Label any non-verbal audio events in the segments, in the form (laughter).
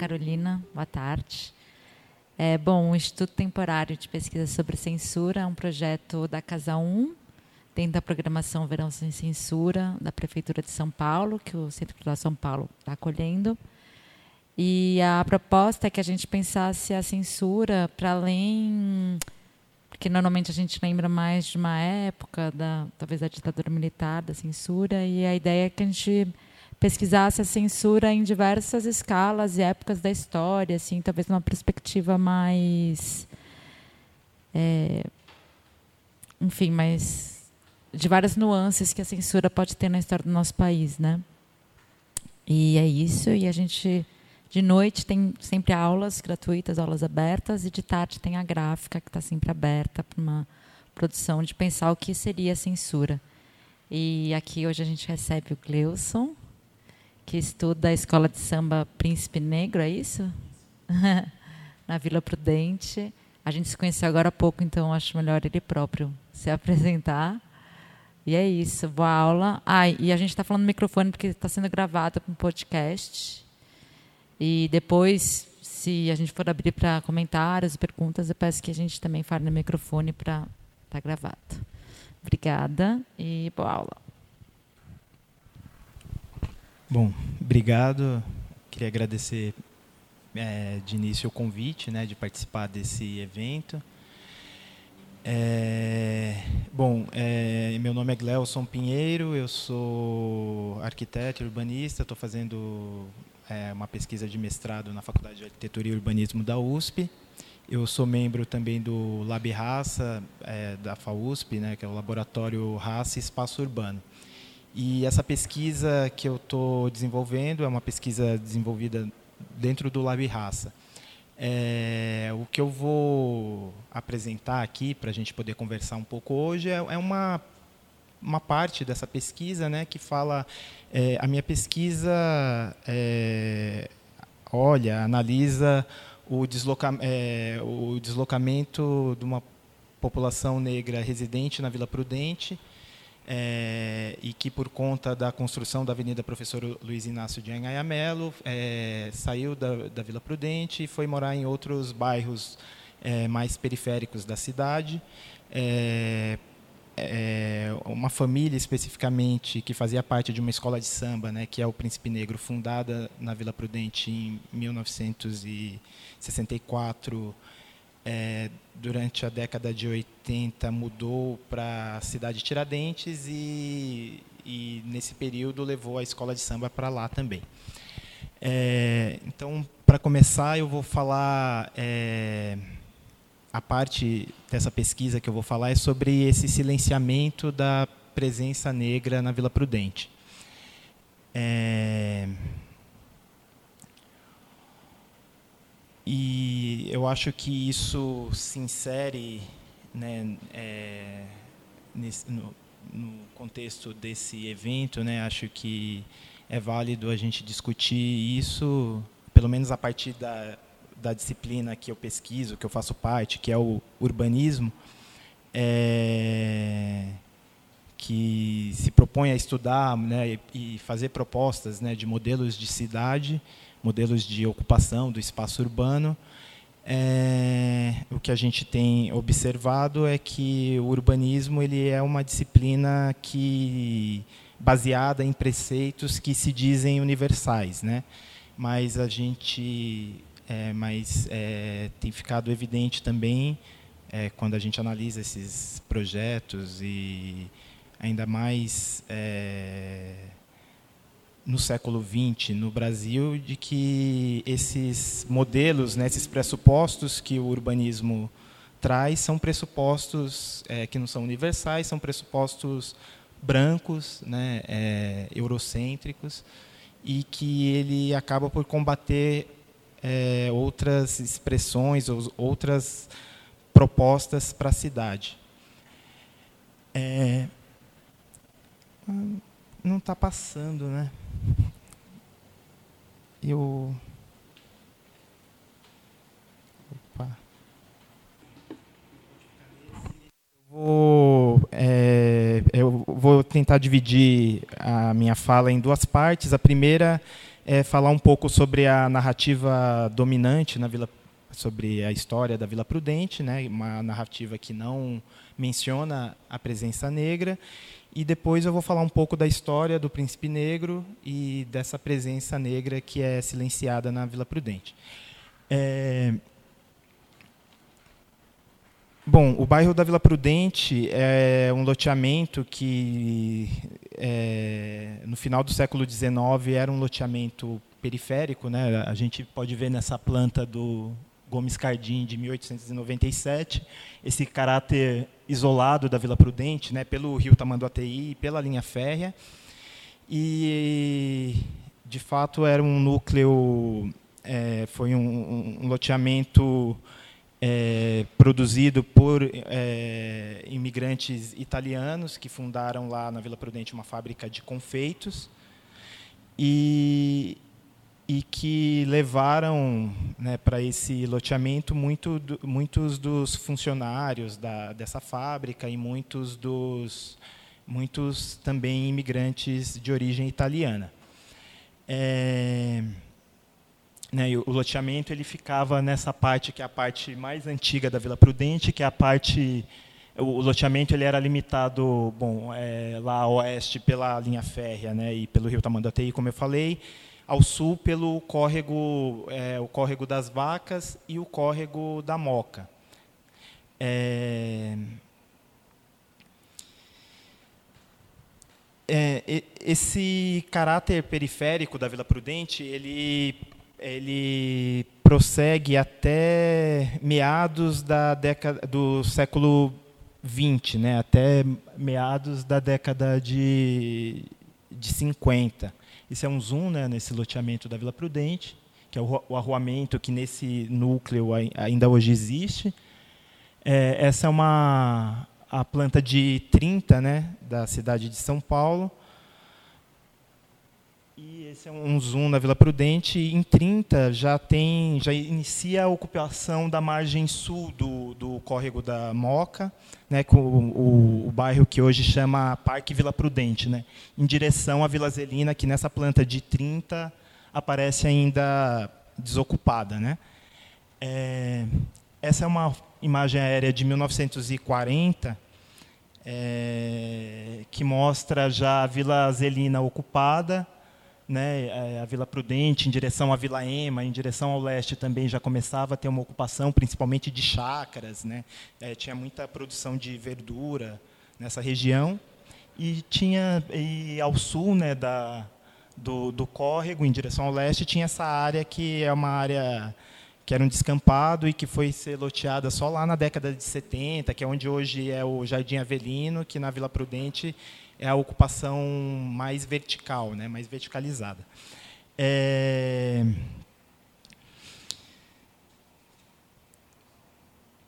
Carolina. Boa tarde. É, bom, o Instituto Temporário de Pesquisa sobre Censura é um projeto da Casa 1, dentro da programação Verão Sem Censura, da Prefeitura de São Paulo, que o Centro Cultural São Paulo está acolhendo. E a proposta é que a gente pensasse a censura para além. Porque normalmente a gente lembra mais de uma época, da, talvez da ditadura militar, da censura, e a ideia é que a gente pesquisasse a censura em diversas escalas e épocas da história, assim, talvez numa perspectiva mais. É, enfim, mais. de várias nuances que a censura pode ter na história do nosso país, né? E é isso, e a gente. De noite tem sempre aulas gratuitas, aulas abertas, e de tarde tem a gráfica, que está sempre aberta para uma produção de pensar o que seria a censura. E aqui hoje a gente recebe o Gleuson, que estuda a escola de samba Príncipe Negro, é isso? (laughs) Na Vila Prudente. A gente se conheceu agora há pouco, então acho melhor ele próprio se (laughs) apresentar. E é isso, boa aula. Ah, e a gente está falando no microfone porque está sendo gravado para um podcast. E depois, se a gente for abrir para comentários e perguntas, eu peço que a gente também fale no microfone para estar tá gravado. Obrigada e boa aula. Bom, obrigado. Queria agradecer é, de início o convite, né, de participar desse evento. É, bom, é, meu nome é Gleuson Pinheiro, eu sou arquiteto urbanista, estou fazendo é, uma pesquisa de mestrado na Faculdade de Arquitetura e Urbanismo da USP. Eu sou membro também do Lab Raça, é, da FAUSP, né, que é o Laboratório Raça e Espaço Urbano. E essa pesquisa que eu estou desenvolvendo é uma pesquisa desenvolvida dentro do Lab Raça. É, o que eu vou apresentar aqui para a gente poder conversar um pouco hoje é, é, uma, uma parte dessa pesquisa né, que fala. É, a minha pesquisa é, olha, analisa o, desloca, é, o deslocamento de uma população negra residente na Vila Prudente é, e que por conta da construção da Avenida Professor Luiz Inácio de Anhanha Melo é, saiu da, da, Vila Prudente e foi morar em outros bairros é, mais periféricos da cidade. É, é, uma família especificamente que fazia parte de uma escola de samba, né, que é o Príncipe Negro, fundada na Vila Prudente em 1964 é, durante a década de 80 mudou para a cidade de Tiradentes e, e, nesse período levou a escola de samba para lá também. É, então, para começar, eu vou falar é, a parte dessa pesquisa que eu vou falar é sobre esse silenciamento da presença negra na Vila Prudente. É, E eu acho que isso se insere né, é, nesse, no, no, contexto desse evento. Né, acho que é válido a gente discutir isso, pelo menos a partir da, da disciplina que eu pesquiso, que eu faço parte, que é o urbanismo, é, que se propõe a estudar né, e fazer propostas né, de modelos de cidade modelos de ocupação do espaço urbano, é, o que a gente tem observado é que o urbanismo ele é uma disciplina que baseada em preceitos que se dizem universais, né? Mas a gente, é, mas é, tem ficado evidente também é, quando a gente analisa esses projetos e ainda mais é, no século XX no Brasil de que esses modelos, né, esses pressupostos que o urbanismo traz são pressupostos é, que não são universais, são pressupostos brancos, né, é, eurocêntricos, e que ele acaba por combater é, outras expressões ou outras propostas para a cidade. É, não está passando, né? Eu. Opa. Vou, é, eu vou tentar dividir a minha fala em duas partes. A primeira é falar um pouco sobre a narrativa dominante na Vila sobre a história da Vila Prudente, né, uma narrativa que não menciona a presença negra, e depois eu vou falar um pouco da história do Príncipe Negro e dessa presença negra que é silenciada na Vila Prudente. É... Bom, o bairro da Vila Prudente é um loteamento que, é, no final do século XIX, era um loteamento periférico. Né? A gente pode ver nessa planta do, Gomes Cardim, de 1897, esse caráter isolado da Vila Prudente, né, pelo rio Tamanduateí e pela linha férrea. E, de fato, era um núcleo, é, foi um, um loteamento é, produzido por é, imigrantes italianos que fundaram lá na Vila Prudente uma fábrica de confeitos. E e que levaram né, para esse loteamento muito do, muitos dos funcionários da, dessa fábrica e muitos dos muitos também imigrantes de origem italiana. É, né, o loteamento ele ficava nessa parte que é a parte mais antiga da Vila Prudente, que é a parte o loteamento ele era limitado, bom, é, lá a oeste pela linha férrea, né, e pelo Rio Tamanduateí, como eu falei, ao sul pelo córrego, é, o córrego das Vacas e o córrego da Moca. É, é, esse caráter periférico da Vila Prudente, ele, ele prossegue até meados da década do século XX, né, até meados da década de, de 50. Esse é um zoom né, nesse loteamento da Vila Prudente, que é o, arruamento que nesse núcleo ainda hoje existe. É, essa é uma a planta de 30 né, da cidade de São Paulo. E esse é um zoom na Vila Prudente. Em 30 já tem, já inicia a ocupação da margem sul do, do córrego da Moca, né, com o, o, bairro que hoje chama Parque Vila Prudente, né, em direção à Vila Zelina, que nessa planta de 30 aparece ainda desocupada, né. É, essa é uma imagem aérea de 1940 é, que mostra já a Vila Zelina ocupada né, é, a Vila Prudente em direção à Vila Ema, em direção ao leste também já começava a ter uma ocupação, principalmente de chácaras, né, é, tinha muita produção de verdura nessa região. E tinha e ao sul, né, da do, do córrego em direção ao leste tinha essa área que é uma área que era um descampado e que foi ser loteada só lá na década de 70, que é onde hoje é o Jardim Avelino, que na Vila Prudente é a ocupação mais vertical, né, mais verticalizada. É...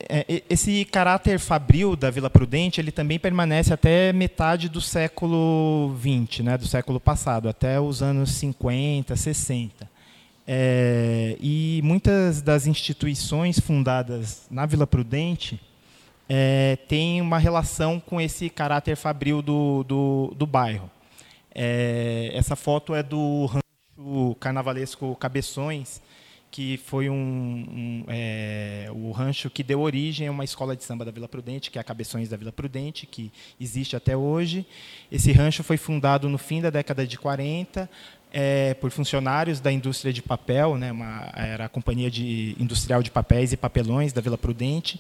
É, esse caráter fabril da Vila Prudente ele também permanece até metade do século XX, né, do século passado, até os anos 50, 60. É, e muitas das instituições fundadas na Vila Prudente é, tem uma relação com esse caráter fabril do, do, do bairro. É, essa foto é do rancho carnavalesco Cabeções, que foi um, um é, o rancho que deu origem a uma escola de samba da Vila Prudente, que é a Cabeções da Vila Prudente, que existe até hoje. Esse rancho foi fundado no fim da década de 40 é, por funcionários da indústria de papel, né, uma, era a companhia de, industrial de papéis e papelões da Vila Prudente,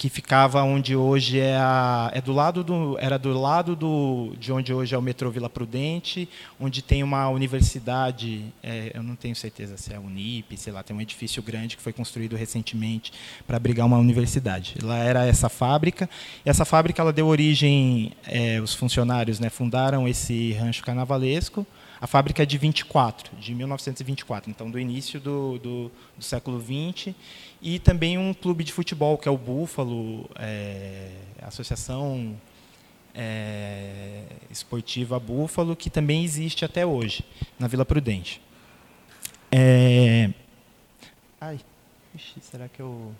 que ficava onde hoje é, a, é do lado do era do lado do de onde hoje é o metrô Vila Prudente, onde tem uma universidade, é, eu não tenho certeza se é a Unip, sei lá, tem um edifício grande que foi construído recentemente para abrigar uma universidade. Lá era essa fábrica. E essa fábrica ela deu origem, é, os funcionários, né, fundaram esse rancho carnavalesco. A fábrica é de 24, de 1924, então do início do, do, do século 20 e também um clube de futebol, que é o Búfalo, é, Associação é, Esportiva Búfalo, que também existe até hoje, na Vila Prudente. É... Ai, Ixi, será que eu...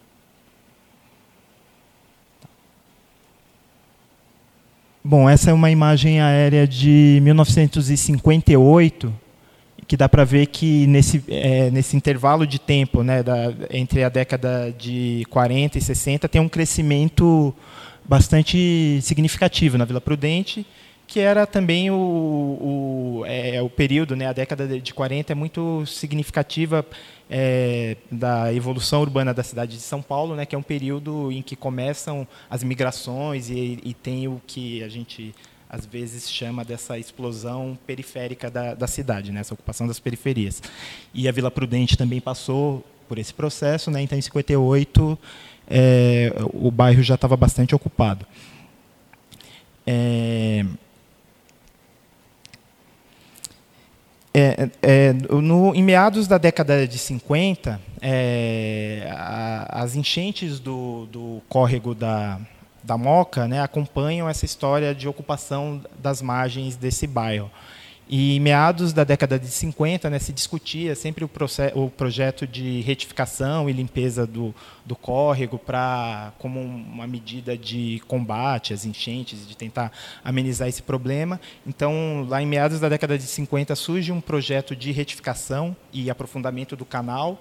Bom, essa é uma imagem aérea de 1958, que dá para ver que nesse, é, nesse intervalo de tempo, né, da, entre a década de 40 e 60, tem um crescimento bastante significativo na Vila Prudente, que era também o, o, é, o período, né, a década de 40 é muito significativa é, da evolução urbana da cidade de São Paulo, né, que é um período em que começam as migrações e, e tem o que a gente às vezes chama dessa explosão periférica da, da cidade, né, essa ocupação das periferias. E a Vila Prudente também passou por esse processo, né, então em 58 é, o bairro já estava bastante ocupado. É, É, é, no, em meados da década de 50, é, a, as enchentes do, do córrego da, da Moca né, acompanham essa história de ocupação das margens desse bairro. E em meados da década de 50, né, se discutia sempre o, processo, o projeto de retificação e limpeza do, do córrego para como uma medida de combate às enchentes, de tentar amenizar esse problema. Então, lá em meados da década de 50 surge um projeto de retificação e aprofundamento do canal.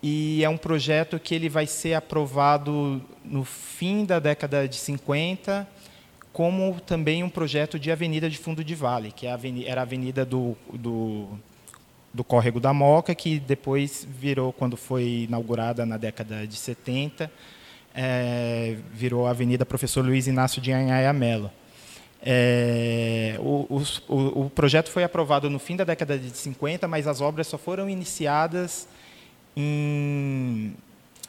E é um projeto que ele vai ser aprovado no fim da década de 50 como também um projeto de avenida de fundo de vale, que é era a avenida do, do, do Córrego da Moca, que depois virou, quando foi inaugurada na década de 70, é, virou a Avenida Professor Luiz Inácio de Anhaia Mello. É, o, o, o, projeto foi aprovado no fim da década de 50, mas as obras só foram iniciadas em,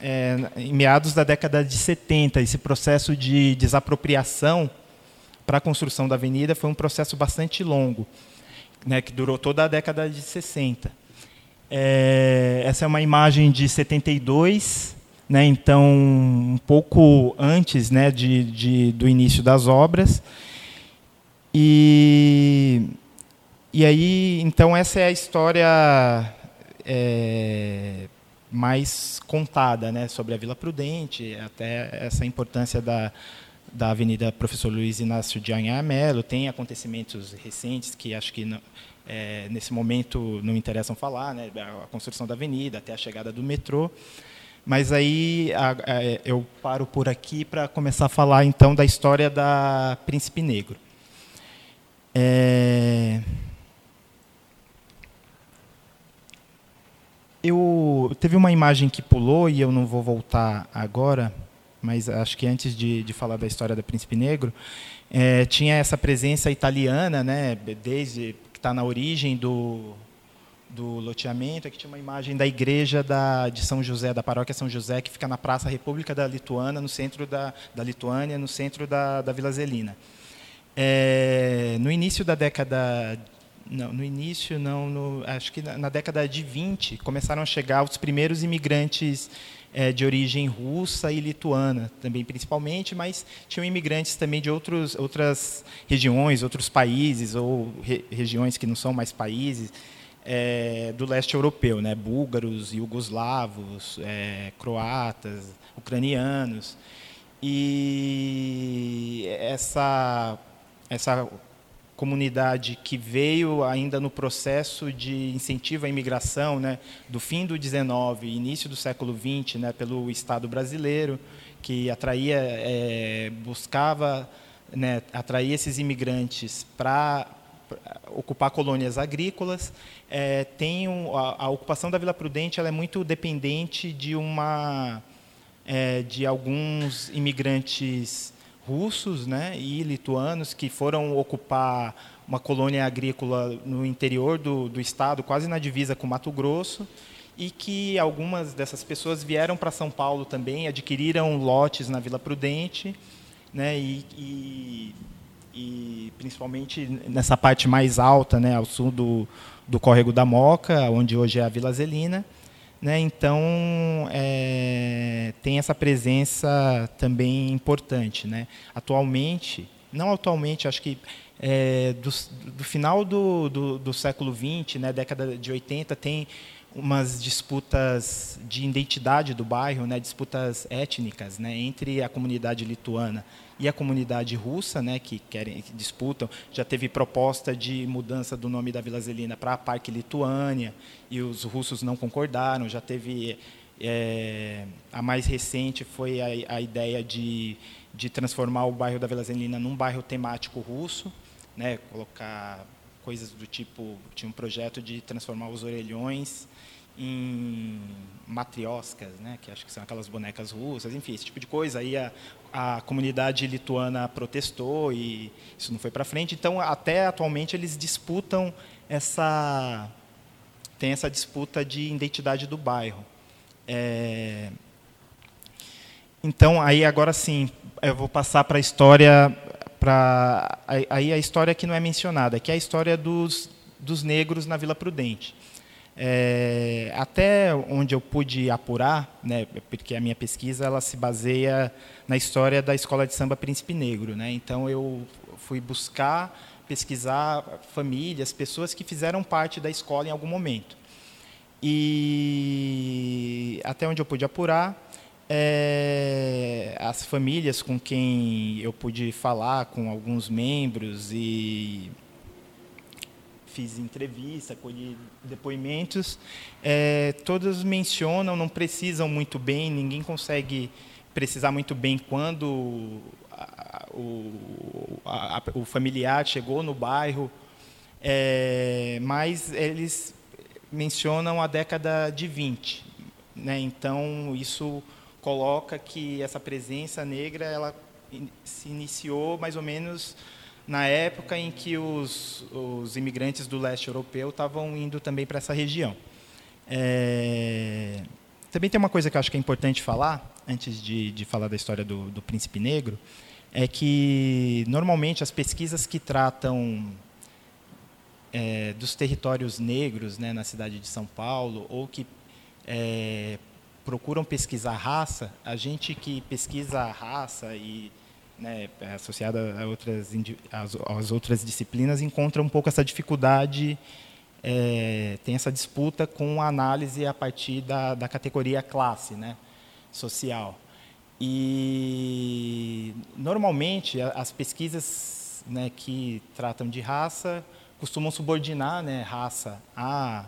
é, em meados da década de 70. Esse processo de desapropriação para a construção da avenida foi um processo bastante longo, né, que durou toda a década de 60. É, essa é uma imagem de 72, né, então um pouco antes né, de, de, do início das obras. E, e aí, então essa é a história é, mais contada né, sobre a Vila Prudente, até essa importância da, da Avenida Professor Luiz Inácio de Anhar Melo, tem acontecimentos recentes que acho que não, é, nesse momento não interessam falar, né? a construção da avenida, até a chegada do metrô. Mas aí a, a, eu paro por aqui para começar a falar então da história da Príncipe Negro. É... Eu teve uma imagem que pulou e eu não vou voltar agora mas acho que antes de, de falar da história do Príncipe Negro, é, tinha essa presença italiana, né, desde que está na origem do, do loteamento, aqui tinha uma imagem da igreja da, de São José, da paróquia São José, que fica na Praça República da Lituana, no centro da, da Lituânia, no centro da, da Vila Zelina. É, no início da década não, no início não, no, acho que na, na, década de 20 começaram a chegar os primeiros imigrantes é, de origem russa e lituana, também principalmente, mas tinham imigrantes também de outros, outras regiões, outros países, ou re, regiões que não são mais países, é, do leste europeu, né? búlgaros, iugoslavos, é, croatas, ucranianos. E essa, essa comunidade que veio ainda no processo de incentivo à imigração, né, do fim do 19 início do século 20, né, pelo Estado brasileiro, que atraía, é, buscava né, atrair esses imigrantes para ocupar colônias agrícolas. É, tem um, a, a, ocupação da Vila Prudente ela é muito dependente de uma é, de alguns imigrantes russos né, e lituanos que foram ocupar uma colônia agrícola no interior do, do estado, quase na divisa com Mato Grosso, e que algumas dessas pessoas vieram para São Paulo também, adquiriram lotes na Vila Prudente, né, e, e, e principalmente nessa parte mais alta, né, ao sul do, do Córrego da Moca, onde hoje é a Vila Zelina, né? Então, é, tem essa presença também importante. Né? Atualmente, não atualmente, acho que é, do, do, final do, do, do século XX, né, década de 80, tem umas disputas de identidade do bairro, né, disputas étnicas, né, entre a comunidade lituana e a comunidade russa, né, que querem que disputam. Já teve proposta de mudança do nome da Vila Zelina para Parque Lituânia e os russos não concordaram. Já teve é, a mais recente foi a, a ideia de, de transformar o bairro da Vila Zelina num bairro temático russo, né, colocar coisas do tipo tinha um projeto de transformar os orelhões em matrioscas, né, que acho que são aquelas bonecas russas, enfim, esse tipo de coisa. Aí a, a comunidade lituana protestou e isso não foi para frente. Então, até atualmente eles disputam essa tem essa disputa de identidade do bairro. É, então, aí agora sim, eu vou passar para a história para aí a história que não é mencionada, que é a história dos dos negros na Vila Prudente. É, até onde eu pude apurar, né, porque a minha pesquisa ela se baseia na história da escola de samba Príncipe Negro, né? Então eu fui buscar pesquisar famílias, pessoas que fizeram parte da escola em algum momento. E até onde eu pude apurar, é, as famílias com quem eu pude falar, com alguns membros e fiz entrevista, colhi depoimentos, é, todos mencionam, não precisam muito bem, ninguém consegue precisar muito bem quando a, o, a, o, familiar chegou no bairro, é, mas eles mencionam a década de 20. Né? Então, isso coloca que essa presença negra ela se iniciou mais ou menos na época em que os, os imigrantes do leste europeu estavam indo também para essa região. É, também tem uma coisa que eu acho que é importante falar, antes de, de falar da história do, do príncipe negro, é que normalmente as pesquisas que tratam é, dos territórios negros né, na cidade de São Paulo ou que é, procuram pesquisar raça, a gente que pesquisa raça e né, associada a outras, às, outras disciplinas, encontra um pouco essa dificuldade, é, tem essa disputa com a análise a partir da, da categoria classe né, social. E, normalmente, as pesquisas né, que tratam de raça costumam subordinar né, raça a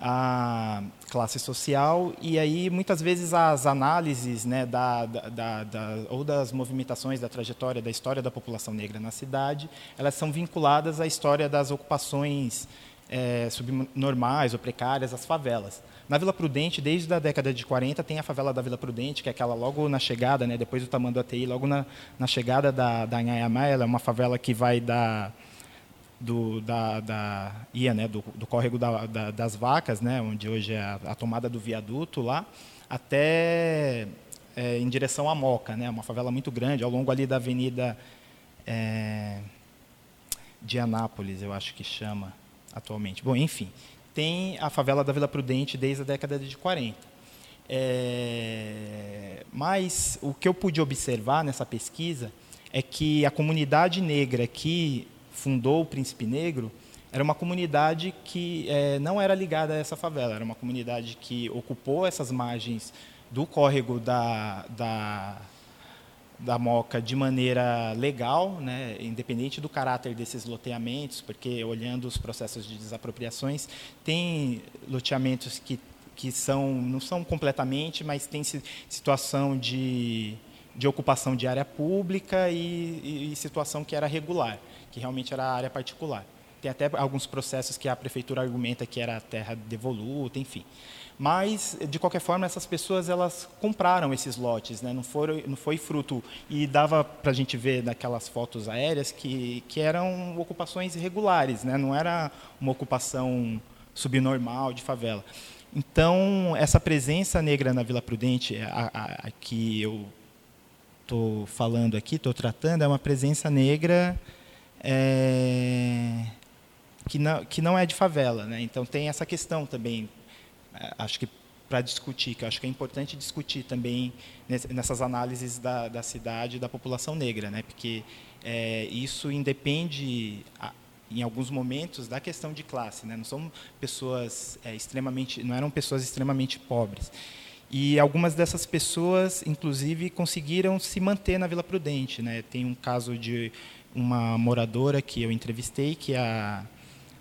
a classe social e aí muitas vezes as análises né, da, da, da, ou das movimentações da trajetória da história da população negra na cidade elas são vinculadas à história das ocupações é, subnormais ou precárias as favelas. Na Vila Prudente desde a década de 40 tem a favela da Vila Prudente que é aquela logo na chegada né, depois do Tamanduateí logo na, na chegada da da Anhaiamá, ela é uma favela que vai da do, da, da ia, né, do, do córrego da, da, das vacas, né, onde hoje é a, a tomada do viaduto lá, até é, em direção à Moca, né, uma favela muito grande, ao longo ali da Avenida é, de Anápolis, eu acho que chama atualmente. Bom, enfim, tem a favela da Vila Prudente desde a década de 40. É, mas o que eu pude observar nessa pesquisa é que a comunidade negra que fundou o Príncipe Negro, era uma comunidade que é, não era ligada a essa favela, era uma comunidade que ocupou essas margens do córrego da, da, da Moca de maneira legal, né, independente do caráter desses loteamentos, porque olhando os processos de desapropriações, tem loteamentos que, que são, não são completamente, mas tem situação de, de ocupação de área pública e, e situação que era regular que realmente era área particular. Tem até alguns processos que a prefeitura argumenta que era terra devoluta, enfim. Mas, de qualquer forma, essas pessoas elas compraram esses lotes, né? não, foram, não foi fruto. E dava para a gente ver naquelas fotos aéreas que, que eram ocupações irregulares, né? não era uma ocupação subnormal de favela. Então, essa presença negra na Vila Prudente, a, a, a que eu estou falando aqui, estou tratando, é uma presença negra é, que, não, que não é de favela. Né? Então tem essa questão também, é, acho que para discutir, que acho que é importante discutir também nessas análises da, da cidade e da população negra, né? porque é, isso independe, em alguns momentos da questão de classe, né? Não são pessoas é, extremamente, não eram pessoas extremamente pobres. E algumas dessas pessoas, inclusive, conseguiram se manter na Vila Prudente, né? Tem um caso de uma moradora que eu entrevistei que a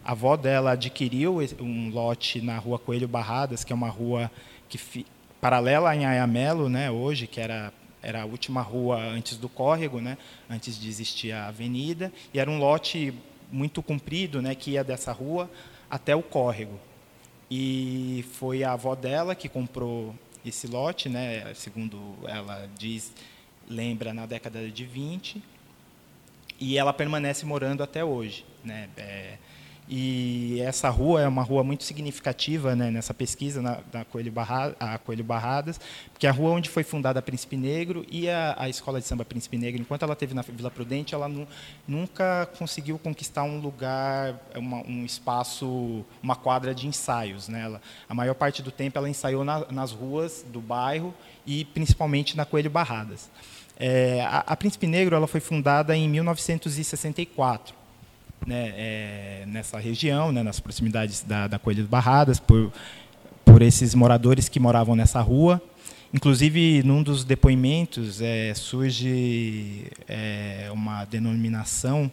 a avó dela adquiriu um lote na Rua Coelho Barradas, que é uma rua que paralela em Ayamelo, né, hoje, que era era a última rua antes do córrego, né, antes de existir a avenida, e era um lote muito comprido, né, que ia dessa rua até o córrego. E foi a avó dela que comprou esse lote, né, segundo ela diz, lembra na década de 20, e ela permanece morando até hoje, né? É, e essa rua é uma rua muito significativa né, nessa pesquisa na, da Coelho, Barra, Coelho Barradas, porque é a rua onde foi fundada a Príncipe Negro e a, a escola de samba Príncipe Negro, enquanto ela teve na Vila Prudente, ela nu, nunca conseguiu conquistar um lugar, uma, um espaço, uma quadra de ensaios. Né? Ela, a maior parte do tempo ela ensaiou na, nas ruas do bairro e principalmente na Coelho Barradas. É, a, a Príncipe Negro ela foi fundada em 1964 né, é, nessa região, né, nas proximidades da, da Coelho Barradas, por, por esses moradores que moravam nessa rua. Inclusive, num dos depoimentos é, surge é, uma denominação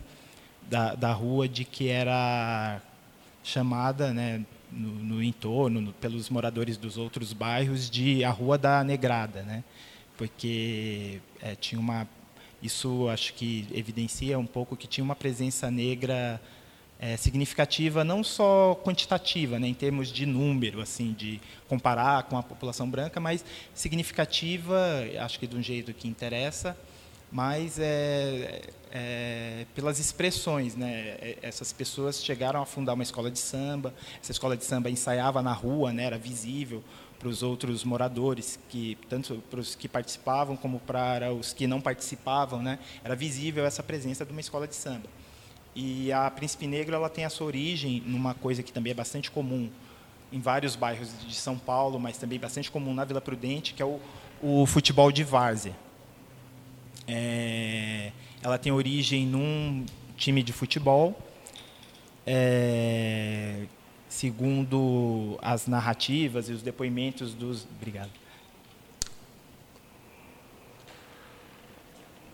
da, da rua de que era chamada né, no, no entorno, no, pelos moradores dos outros bairros, de a Rua da Negrada, né, porque é, tinha uma isso acho que evidencia um pouco que tinha uma presença negra é, significativa, não só quantitativa, né, em termos de número, assim, de comparar com a população branca, mas significativa, acho que de um jeito que interessa, mas é, é, pelas expressões, né? É, essas pessoas chegaram a fundar uma escola de samba. Essa escola de samba ensaiava na rua, né? Era visível para os outros moradores, que tanto para os que participavam como para os que não participavam, né? Era visível essa presença de uma escola de samba. E a Príncipe Negro ela tem a sua origem numa coisa que também é bastante comum em vários bairros de São Paulo, mas também bastante comum na Vila Prudente, que é o, o futebol de várzea. É, ela tem origem num time de futebol é, segundo as narrativas e os depoimentos dos. Obrigado.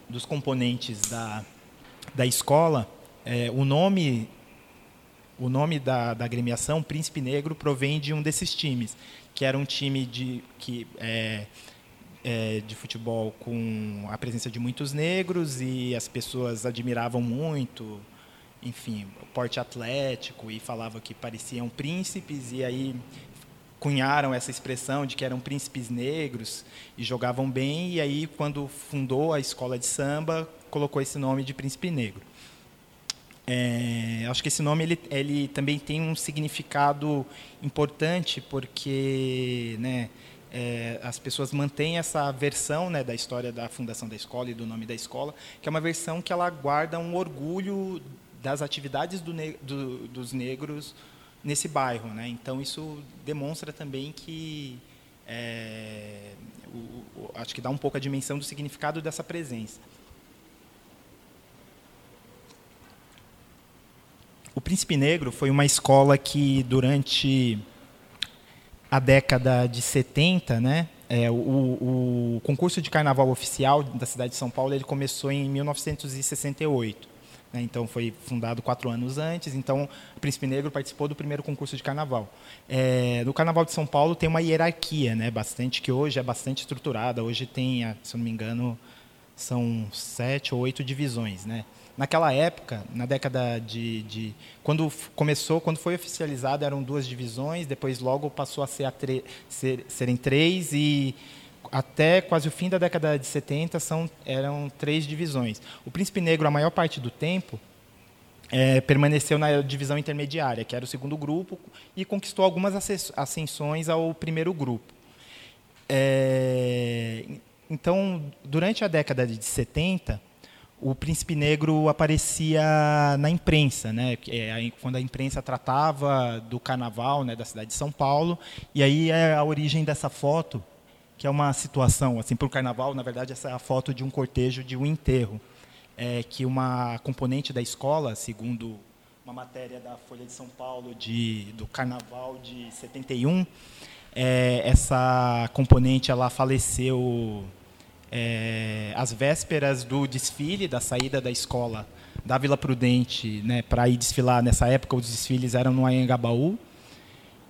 Dos componentes da, da escola, é, o nome o nome da, da agremiação, Príncipe Negro, provém de um desses times, que era um time de, que, é, é, de futebol com a presença de muitos negros e as pessoas admiravam muito enfim, porte atlético e falava que pareciam príncipes e aí cunharam essa expressão de que eram príncipes negros e jogavam bem e aí quando fundou a escola de samba colocou esse nome de príncipe negro. É, acho que esse nome ele, ele também tem um significado importante porque, né, é, as pessoas mantêm essa versão né, da história da fundação da escola e do nome da escola, que é uma versão que ela guarda um orgulho das atividades do, do, dos negros nesse bairro. Né? Então, isso demonstra também que. É, o, o, acho que dá um pouco a dimensão do significado dessa presença. O Príncipe Negro foi uma escola que, durante a década de 70, né, é, o, o, concurso de carnaval oficial da cidade de São Paulo ele começou em 1968. Né? Então, foi fundado quatro anos antes. Então, o Príncipe Negro participou do primeiro concurso de carnaval. É, no Carnaval de São Paulo tem uma hierarquia, né? Bastante que hoje é bastante estruturada. Hoje tem, se eu não me engano, são sete ou oito divisões, né? Naquela época, na década de, de, quando começou, quando foi oficializado, eram duas divisões. Depois, logo passou a ser a ser, serem três e até quase o fim da década de 70 são, eram três divisões. O Príncipe Negro, a maior parte do tempo, é, permaneceu na divisão intermediária, que era o segundo grupo, e conquistou algumas ascensões ao primeiro grupo. É, então, durante a década de 70, o Príncipe Negro aparecia na imprensa, né? É, quando a imprensa tratava do carnaval né, da cidade de São Paulo, e aí é a origem dessa foto que é uma situação, assim, para o carnaval, na verdade, essa é a foto de um cortejo de um enterro, é, que uma componente da escola, segundo uma matéria da Folha de São Paulo de, do Carnaval de 71. É, essa componente ela faleceu é, às vésperas do desfile, da saída da escola da Vila Prudente, né, para ir desfilar. Nessa época, os desfiles eram no Anhangabaú.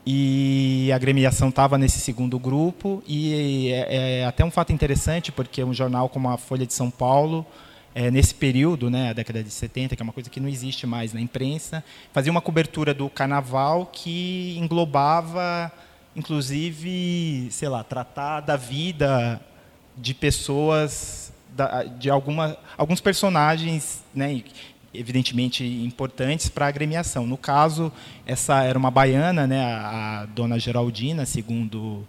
E a gremiação estava nesse segundo grupo. E é, é, até um fato interessante, porque um jornal como a Folha de São Paulo, é, nesse período, né, a década de 70, que é uma coisa que não existe mais na imprensa, fazia uma cobertura do carnaval que englobava, inclusive, sei lá, tratar da vida de pessoas, de alguma, alguns personagens, né, evidentemente importantes para a agremiação. No caso, essa era uma baiana, né, a, dona Geraldina, segundo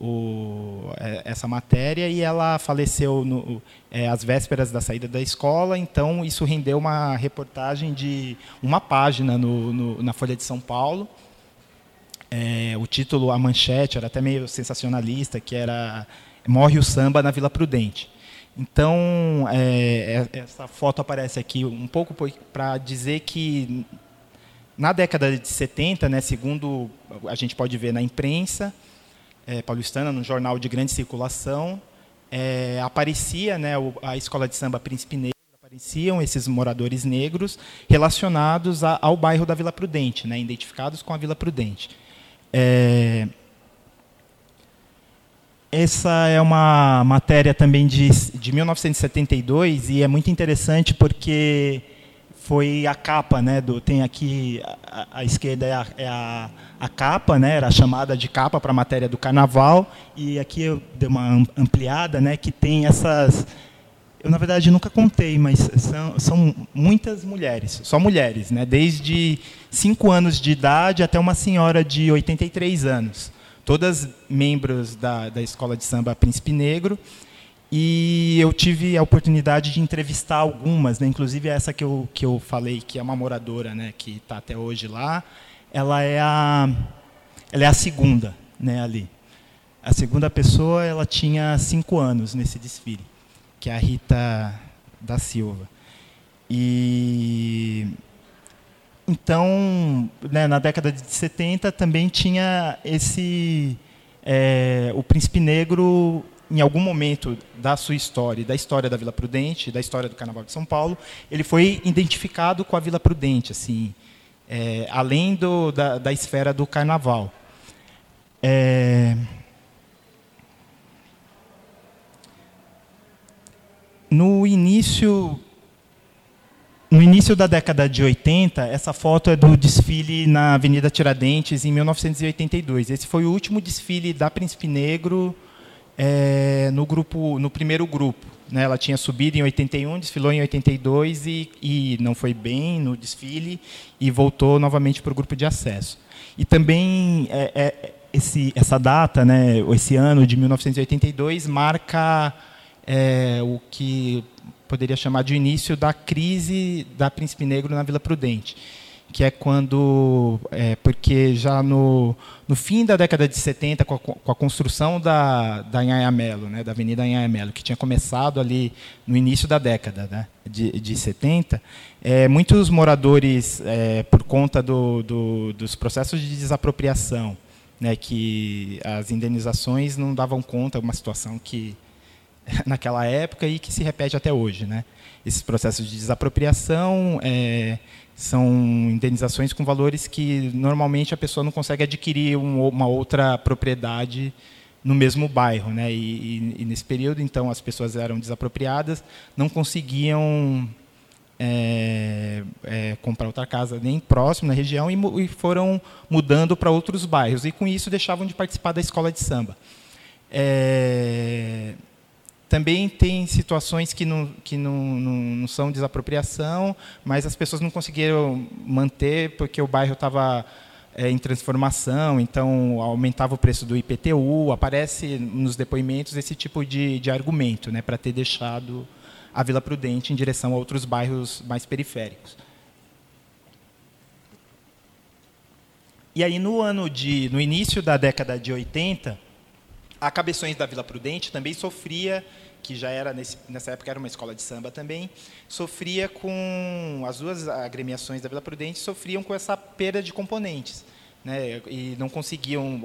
o, é, essa matéria, e ela faleceu no, é, às vésperas da saída da escola, então isso rendeu uma reportagem de uma página no, no, na Folha de São Paulo. É, o título, a manchete, era até meio sensacionalista, que era morre o samba na Vila Prudente. Então, é, é essa foto aparece aqui um pouco para dizer que na década de 70, né, segundo a gente pode ver na imprensa é, paulistana, no jornal de grande circulação, é, aparecia né, a escola de samba Príncipe Negro, apareciam esses moradores negros relacionados a, ao bairro da Vila Prudente, né, identificados com a Vila Prudente. É, essa é uma matéria também de, de 1972 e é muito interessante porque foi a capa, né? Do, tem aqui a, a esquerda é, a, é a, a, capa, né? Era chamada de capa para a matéria do Carnaval e aqui eu dei uma ampliada, né? Que tem essas eu na verdade nunca contei, mas são, são muitas mulheres, só mulheres, né? Desde cinco anos de idade até uma senhora de 83 anos todas membros da, da escola de samba Príncipe Negro. E eu tive a oportunidade de entrevistar algumas, né? inclusive essa que eu, que eu falei, que é uma moradora né? que está até hoje lá. Ela é a, ela é a segunda né? ali. A segunda pessoa ela tinha cinco anos nesse desfile, que é a Rita da Silva. E então, né, na década de 70 também tinha esse é, o príncipe negro em algum momento da sua história, da história da Vila Prudente, da história do Carnaval de São Paulo, ele foi identificado com a Vila Prudente, assim, é, além do, da, da, esfera do Carnaval. É... No início no início da década de 80, essa foto é do desfile na Avenida Tiradentes, em 1982. Esse foi o último desfile da Príncipe Negro é, no, grupo, no primeiro grupo. Né? Ela tinha subido em 81, desfilou em 82 e, e não foi bem no desfile e voltou novamente para o grupo de acesso. E também é, é, esse, essa data, né, esse ano de 1982, marca é, o que poderia chamar de início da crise da Príncipe Negro na Vila Prudente, que é quando, é, porque já no, no fim da década de 70, com a, com a construção da, da Anhanhamelo, né, da Avenida Anhanhamelo, que tinha começado ali no início da década né, de, de 70, é, muitos moradores, é, por conta do, do, dos processos de desapropriação, né, que as indenizações não davam conta, uma situação que (laughs) naquela época e que se repete até hoje. Né? Esses processos de desapropriação é, são indenizações com valores que normalmente a pessoa não consegue adquirir um, uma outra propriedade no mesmo bairro, né? E, e, e, nesse período, então, as pessoas eram desapropriadas, não conseguiam é, é, comprar outra casa nem próximo na região e, e foram mudando para outros bairros e com isso deixavam de participar da escola de samba. É, também tem situações que não, que não, não, não são desapropriação, mas as pessoas não conseguiram manter porque o bairro estava é, em transformação, então aumentava o preço do IPTU. Aparece nos depoimentos esse tipo de, de argumento né, para ter deixado a Vila Prudente em direção a outros bairros mais periféricos. E aí no ano de, no início da década de 80, a Cabeções da Vila Prudente também sofria que já era nesse, nessa época era uma escola de samba também, sofria com as duas agremiações da Vila Prudente sofriam com essa perda de componentes né, e não conseguiam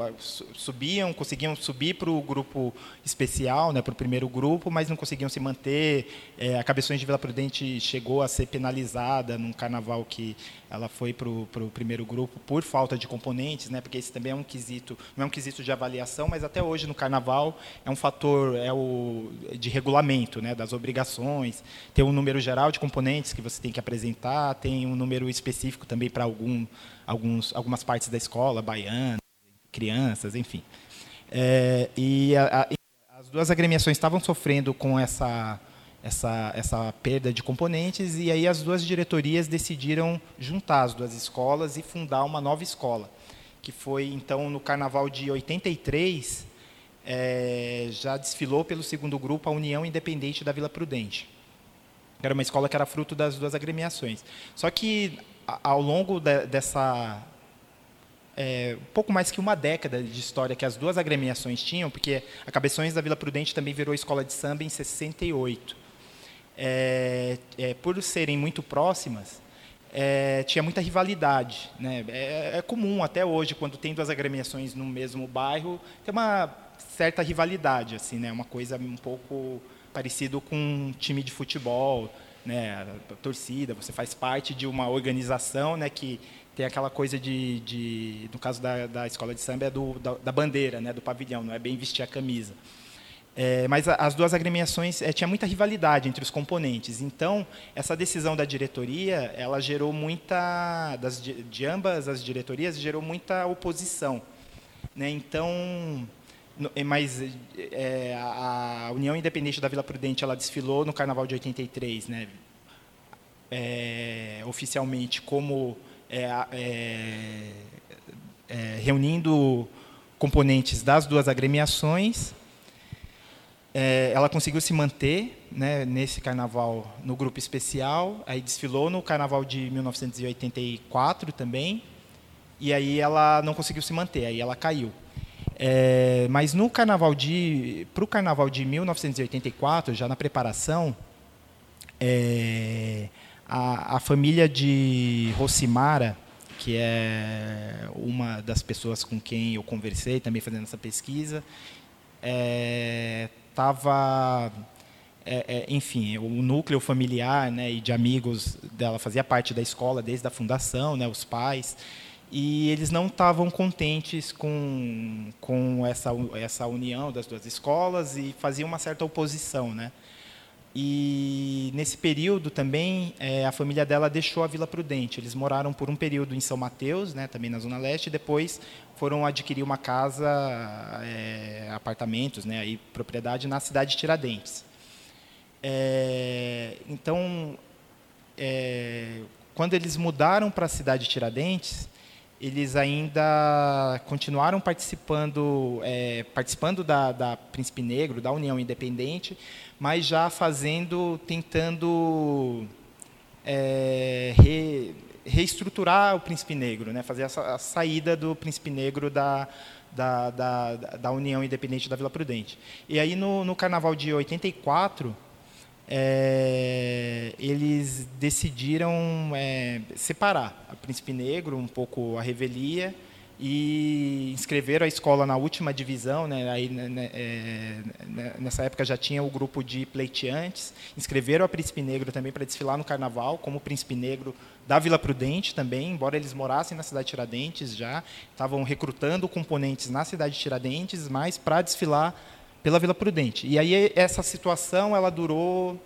subiam conseguiam subir para o grupo especial né, para o primeiro grupo mas não conseguiam se manter. É, a cabeções de Vila Prudente chegou a ser penalizada num carnaval que ela foi para o primeiro grupo por falta de componentes né porque esse também é um quesito não é um quesito de avaliação mas até hoje no carnaval é um fator é o de regulamento né das obrigações. Tem um número geral de componentes que você tem que apresentar tem um número específico também para algum alguns, algumas partes da escola, baiana, crianças, enfim. É, e a, a, as duas agremiações estavam sofrendo com essa, essa, essa perda de componentes, e aí as duas diretorias decidiram juntar as duas escolas e fundar uma nova escola, que foi, então, no carnaval de 83, é, já desfilou pelo segundo grupo a União Independente da Vila Prudente. Era uma escola que era fruto das duas agremiações. Só que ao longo de, dessa é, pouco mais que uma década de história que as duas agremiações tinham, porque a Cabeções da Vila Prudente também virou escola de samba em 68. É, é, por serem muito próximas, é, tinha muita rivalidade. Né? É, é, comum até hoje, quando tem duas agremiações no mesmo bairro, tem uma certa rivalidade, assim, né? uma coisa um pouco parecido com um time de futebol né, a torcida, você faz parte de uma organização né, que tem aquela coisa de, de no caso da, da escola de samba, é do, da, da, bandeira, né, do pavilhão, não é bem vestir a camisa. É, mas as duas agremiações é, tinha muita rivalidade entre os componentes. Então, essa decisão da diretoria, ela gerou muita, das, de ambas as diretorias, gerou muita oposição. Né? Então, mas é, a União Independente da Vila Prudente ela desfilou no Carnaval de 83, né? É, oficialmente como é, é, é, reunindo componentes das duas agremiações. ela conseguiu se manter né, nesse carnaval no grupo especial, aí desfilou no carnaval de 1984 também, e aí ela não conseguiu se manter, aí ela caiu. É, mas no carnaval de para o carnaval de 1984, já na preparação, é, a, a, família de Rocimara, que é uma das pessoas com quem eu conversei também fazendo essa pesquisa, estava é, é, enfim, o núcleo familiar né, e de amigos dela fazia parte da escola desde a fundação, né, os pais e eles não estavam contentes com, com essa, essa união das duas escolas e faziam uma certa oposição. Né? E nesse período também é, a família dela deixou a Vila Prudente. Eles moraram por um período em São Mateus, né, também na Zona Leste, e depois foram adquirir uma casa, é, apartamentos, né, aí, propriedade na cidade de Tiradentes. É, então, é, quando eles mudaram para a cidade de Tiradentes, eles ainda continuaram participando, é, participando da, da Príncipe Negro, da União Independente, mas já fazendo, tentando é, re, reestruturar o Príncipe Negro, né? fazer essa, a saída do Príncipe Negro da, da, da, da União Independente da Vila Prudente. E aí, no, no Carnaval de 84, é, eles decidiram é, separar a Príncipe Negro, um pouco a revelia, e inscreveram a escola na última divisão. Né, aí, né, né é, né, nessa época já tinha o grupo de pleiteantes, inscreveram a Príncipe Negro também para desfilar no Carnaval, como Príncipe Negro da Vila Prudente também, embora eles morassem na cidade de Tiradentes já, estavam recrutando componentes na cidade de Tiradentes, mas para desfilar pela Vila Prudente. E aí essa situação ela durou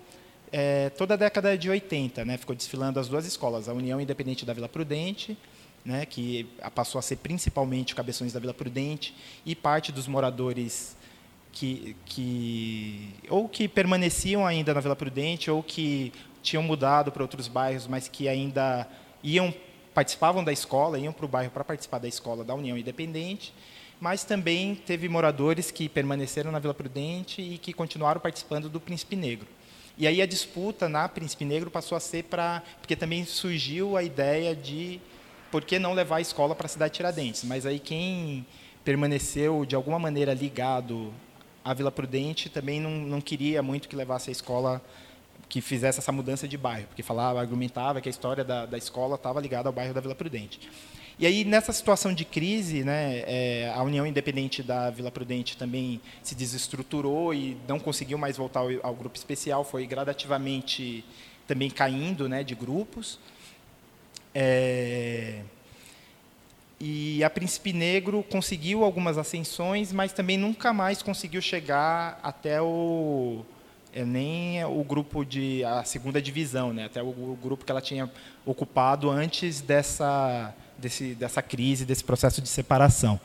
é, toda a década de 80, né? Ficou desfilando as duas escolas, a União Independente da Vila Prudente, né? Que passou a ser principalmente cabeções da Vila Prudente e parte dos moradores que, que ou que permaneciam ainda na Vila Prudente ou que tinham mudado para outros bairros, mas que ainda iam participavam da escola, iam para o bairro para participar da escola da União Independente mas também teve moradores que permaneceram na Vila Prudente e que continuaram participando do Príncipe Negro. E aí a disputa na Príncipe Negro passou a ser para. Porque também surgiu a ideia de por que não levar a escola para a cidade de Tiradentes. Mas aí quem permaneceu de alguma maneira ligado a Vila Prudente também não, não queria muito que levasse a escola que fizesse essa mudança de bairro, porque falava, argumentava que a história da, da escola estava ligada ao bairro da Vila Prudente. E aí, nessa situação de crise, né, é, a União Independente da Vila Prudente também se desestruturou e não conseguiu mais voltar ao, ao grupo especial, foi gradativamente também caindo né, de grupos. É, e a Príncipe Negro conseguiu algumas ascensões, mas também nunca mais conseguiu chegar até o é, nem o grupo de a segunda divisão, né? Até o, o grupo que ela tinha ocupado antes dessa desse, dessa crise, desse processo de separação.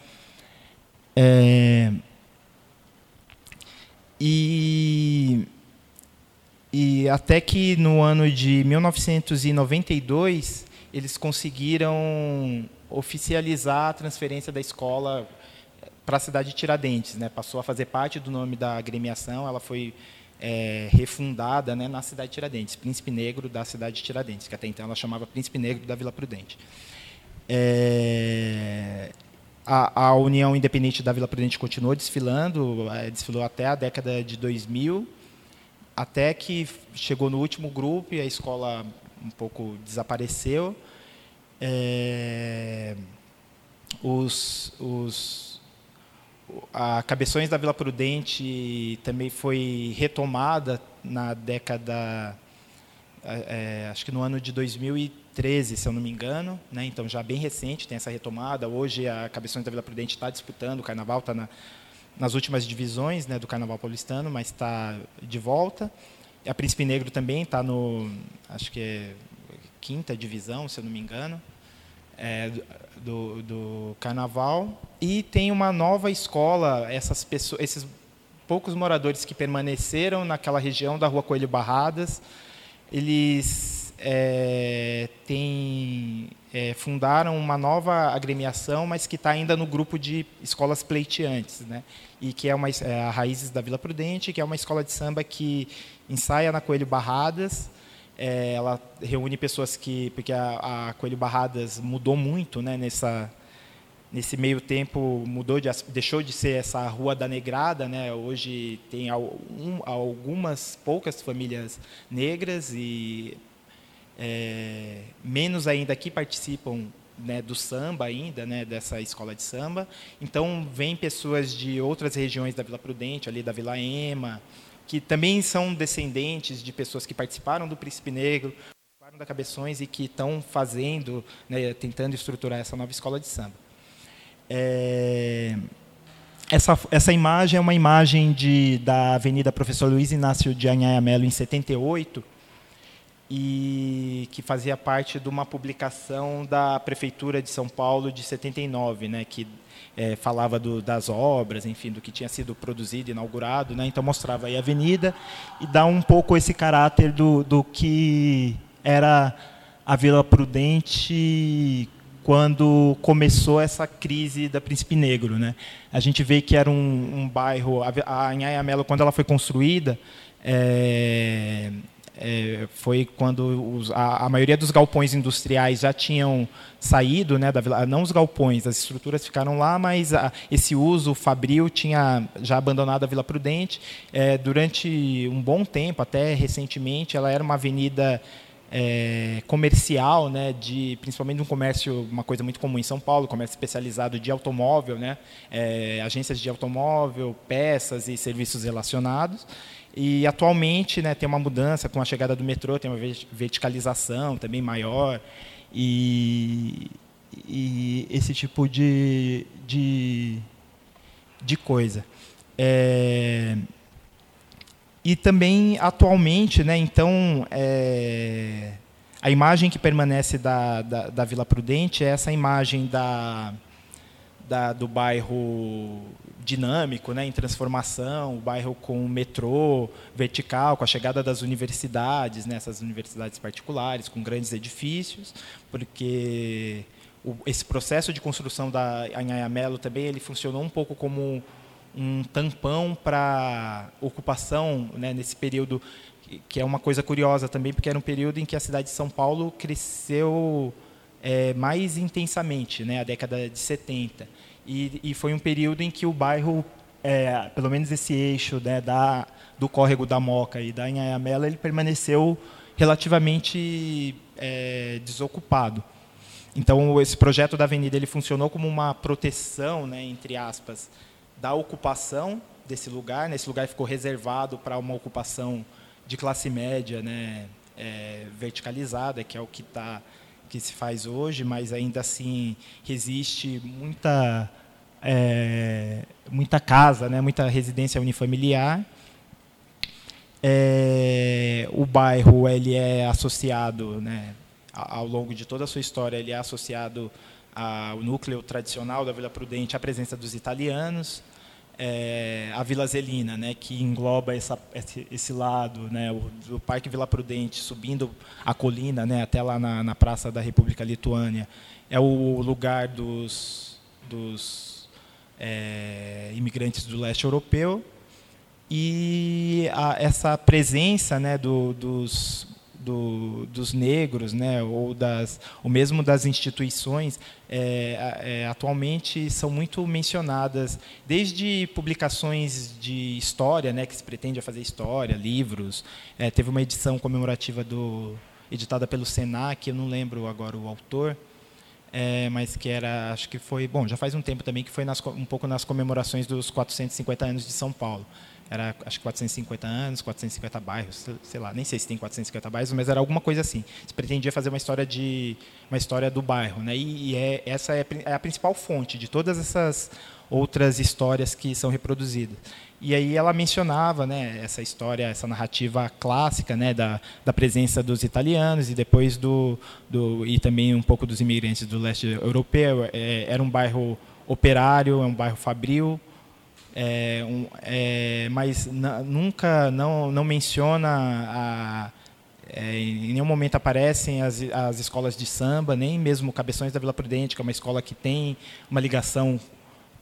É, e e até que no ano de 1992 eles conseguiram oficializar a transferência da escola para a cidade de Tiradentes, né? Passou a fazer parte do nome da agremiação, ela foi é, refundada né, na cidade de Tiradentes, Príncipe Negro da cidade de Tiradentes, que até então ela chamava Príncipe Negro da Vila Prudente. É, a, a, União Independente da Vila Prudente continuou desfilando, é, desfilou até a década de 2000, até que chegou no último grupo e a escola um pouco desapareceu. É, os, os, a Cabeções da Vila Prudente também foi retomada na década, é, acho que no ano de 2013, se eu não me engano, né? então já bem recente tem essa retomada. Hoje a Cabeções da Vila Prudente está disputando, o Carnaval está na, nas últimas divisões né, do Carnaval paulistano, mas está de volta. A Príncipe Negro também está no, acho que é quinta divisão, se eu não me engano, é, do, do Carnaval. E tem uma nova escola, essas pessoas, esses poucos moradores que permaneceram naquela região da Rua Coelho Barradas, eles é, têm é, fundaram uma nova agremiação, mas que está ainda no grupo de escolas pleiteantes, né? E que é uma é a Raízes da Vila Prudente, que é uma escola de samba que ensaia na Coelho Barradas. É, ela reúne pessoas que, porque a, a, Coelho Barradas mudou muito, né? Nessa nesse meio tempo mudou de, deixou de ser essa rua da negrada, né? Hoje tem um, algumas poucas famílias negras e é, menos ainda que participam né, do samba ainda, né, dessa escola de samba. Então, vem pessoas de outras regiões da Vila Prudente, ali da Vila Ema, que também são descendentes de pessoas que participaram do Príncipe Negro, participaram da Cabeções e que estão fazendo, né, tentando estruturar essa nova escola de samba. É, essa, essa imagem é uma imagem de, da Avenida Professor Luiz Inácio de Anhaia Melo, em 78, e que fazia parte de uma publicação da prefeitura de São Paulo de 79, né, que é, falava do, das obras, enfim, do que tinha sido produzido, inaugurado, né, então mostrava aí a avenida e dá um pouco esse caráter do, do que era a Vila Prudente quando começou essa crise da Príncipe Negro, né? A gente vê que era um, um bairro, a Anhaia Melo, quando ela foi construída, é, é, foi quando os, a, a, maioria dos galpões industriais já tinham saído, né, da não os galpões, as estruturas ficaram lá, mas a, esse uso fabril tinha já abandonado a Vila Prudente. É, durante um bom tempo, até recentemente, ela era uma avenida é, comercial, né, de principalmente um comércio, uma coisa muito comum em São Paulo, comércio especializado de automóvel, né, é, agências de automóvel, peças e serviços relacionados. E atualmente né, tem uma mudança com a chegada do metrô, tem uma verticalização também maior e, e esse tipo de, de, de coisa. É, e também atualmente, né, então, é, a imagem que permanece da, da, da, Vila Prudente é essa imagem da, da, do bairro dinâmico, né, em transformação, o bairro com metrô vertical, com a chegada das universidades, nessas né, universidades particulares, com grandes edifícios, porque o, esse processo de construção da Anhaia Melo também ele funcionou um pouco como um tampão para ocupação né, nesse período que é uma coisa curiosa também, porque era um período em que a cidade de São Paulo cresceu é, mais intensamente, né, a década de 70. E, e foi um período em que o bairro é, pelo menos esse eixo né, da, do córrego da Moca e da Inhayamela, ele permaneceu relativamente é, desocupado. Então, esse projeto da avenida ele funcionou como uma proteção, né, entre aspas, da ocupação desse lugar. Né? Esse lugar ficou reservado para uma ocupação de classe média, né, é, verticalizada, que é o que tá, que se faz hoje, mas ainda assim resiste muita é, muita casa, né, muita residência unifamiliar. É, o bairro ele é associado, né, ao longo de toda a sua história, ele é associado ao núcleo tradicional da Vila Prudente, à presença dos italianos, é, a Vila Zelina, né, que engloba essa, esse, esse, lado, né, o, Parque Vila Prudente, subindo a colina, né, até lá na, na Praça da República Lituânia, é o lugar dos, dos é, imigrantes do leste europeu e a, essa presença né, do, dos do, dos negros, né, ou das, ou mesmo das instituições, é, é, atualmente são muito mencionadas, desde publicações de história, né, que se pretende fazer história, livros. É, teve uma edição comemorativa do editada pelo Senac, eu não lembro agora o autor, é, mas que era, acho que foi, bom, já faz um tempo também que foi nas, um pouco nas comemorações dos 450 anos de São Paulo era acho que 450 anos, 450 bairros, sei lá, nem sei se tem 450 bairros, mas era alguma coisa assim. Se pretendia fazer uma história de uma história do bairro, né? E, e é, essa é, é a principal fonte de todas essas outras histórias que são reproduzidas. E aí ela mencionava, né, essa história, essa narrativa clássica, né, da, da presença dos italianos e depois do, do e também um pouco dos imigrantes do leste europeu. É, era um bairro operário, é um bairro fabril, é, um, é, mas nunca não, não menciona a, é, em nenhum momento aparecem as, as escolas de samba, nem mesmo Cabeções da Vila Prudente, que é uma escola que tem uma ligação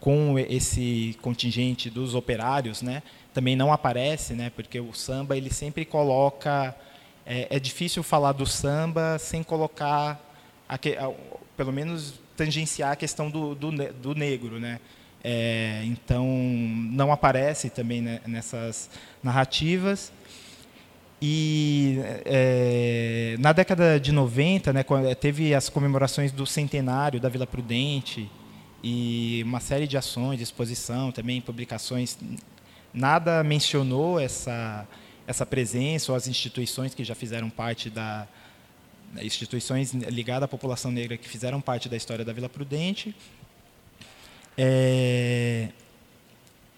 com esse contingente dos operários, né? Também não aparece, né? Porque o samba ele sempre coloca é, é difícil falar do samba sem colocar a, pelo menos tangenciar a questão do, do, do negro, né? É, então, não aparece também né, nessas narrativas. E é, na década de 90, né, teve as comemorações do centenário da Vila Prudente e uma série de ações, de exposição, também publicações. Nada mencionou essa, essa presença ou as instituições que já fizeram parte da instituições ligadas à população negra que fizeram parte da história da Vila Prudente é,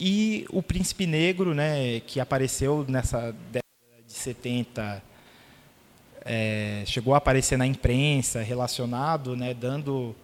e o Príncipe Negro, né, que apareceu nessa década de 70, é, chegou a aparecer na imprensa, relacionado, né, dando,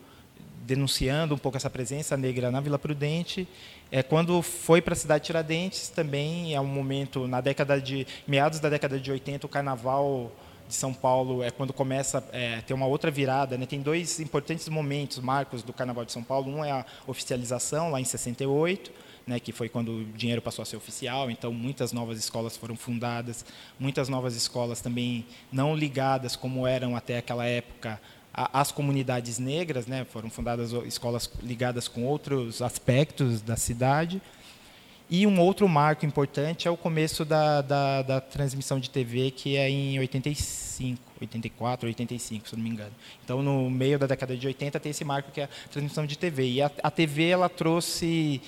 denunciando um pouco essa presença negra na Vila Prudente. É, quando foi para a cidade de Tiradentes, também é um momento, na década de meados da década de 80, o carnaval de São Paulo é quando começa é, ter uma outra virada. Né? Tem dois importantes momentos, marcos do Carnaval de São Paulo. Um é a oficialização, lá em 68, né, que foi quando o dinheiro passou a ser oficial, então muitas novas escolas foram fundadas, muitas novas escolas também não ligadas como eram até aquela época às comunidades negras, né, foram fundadas escolas ligadas com outros aspectos da cidade. E um outro marco importante é o começo da, da, da, transmissão de TV, que é em 85, 84, 85, se não me engano. Então, no meio da década de 80, tem esse marco que é a transmissão de TV. E a, a TV ela trouxe,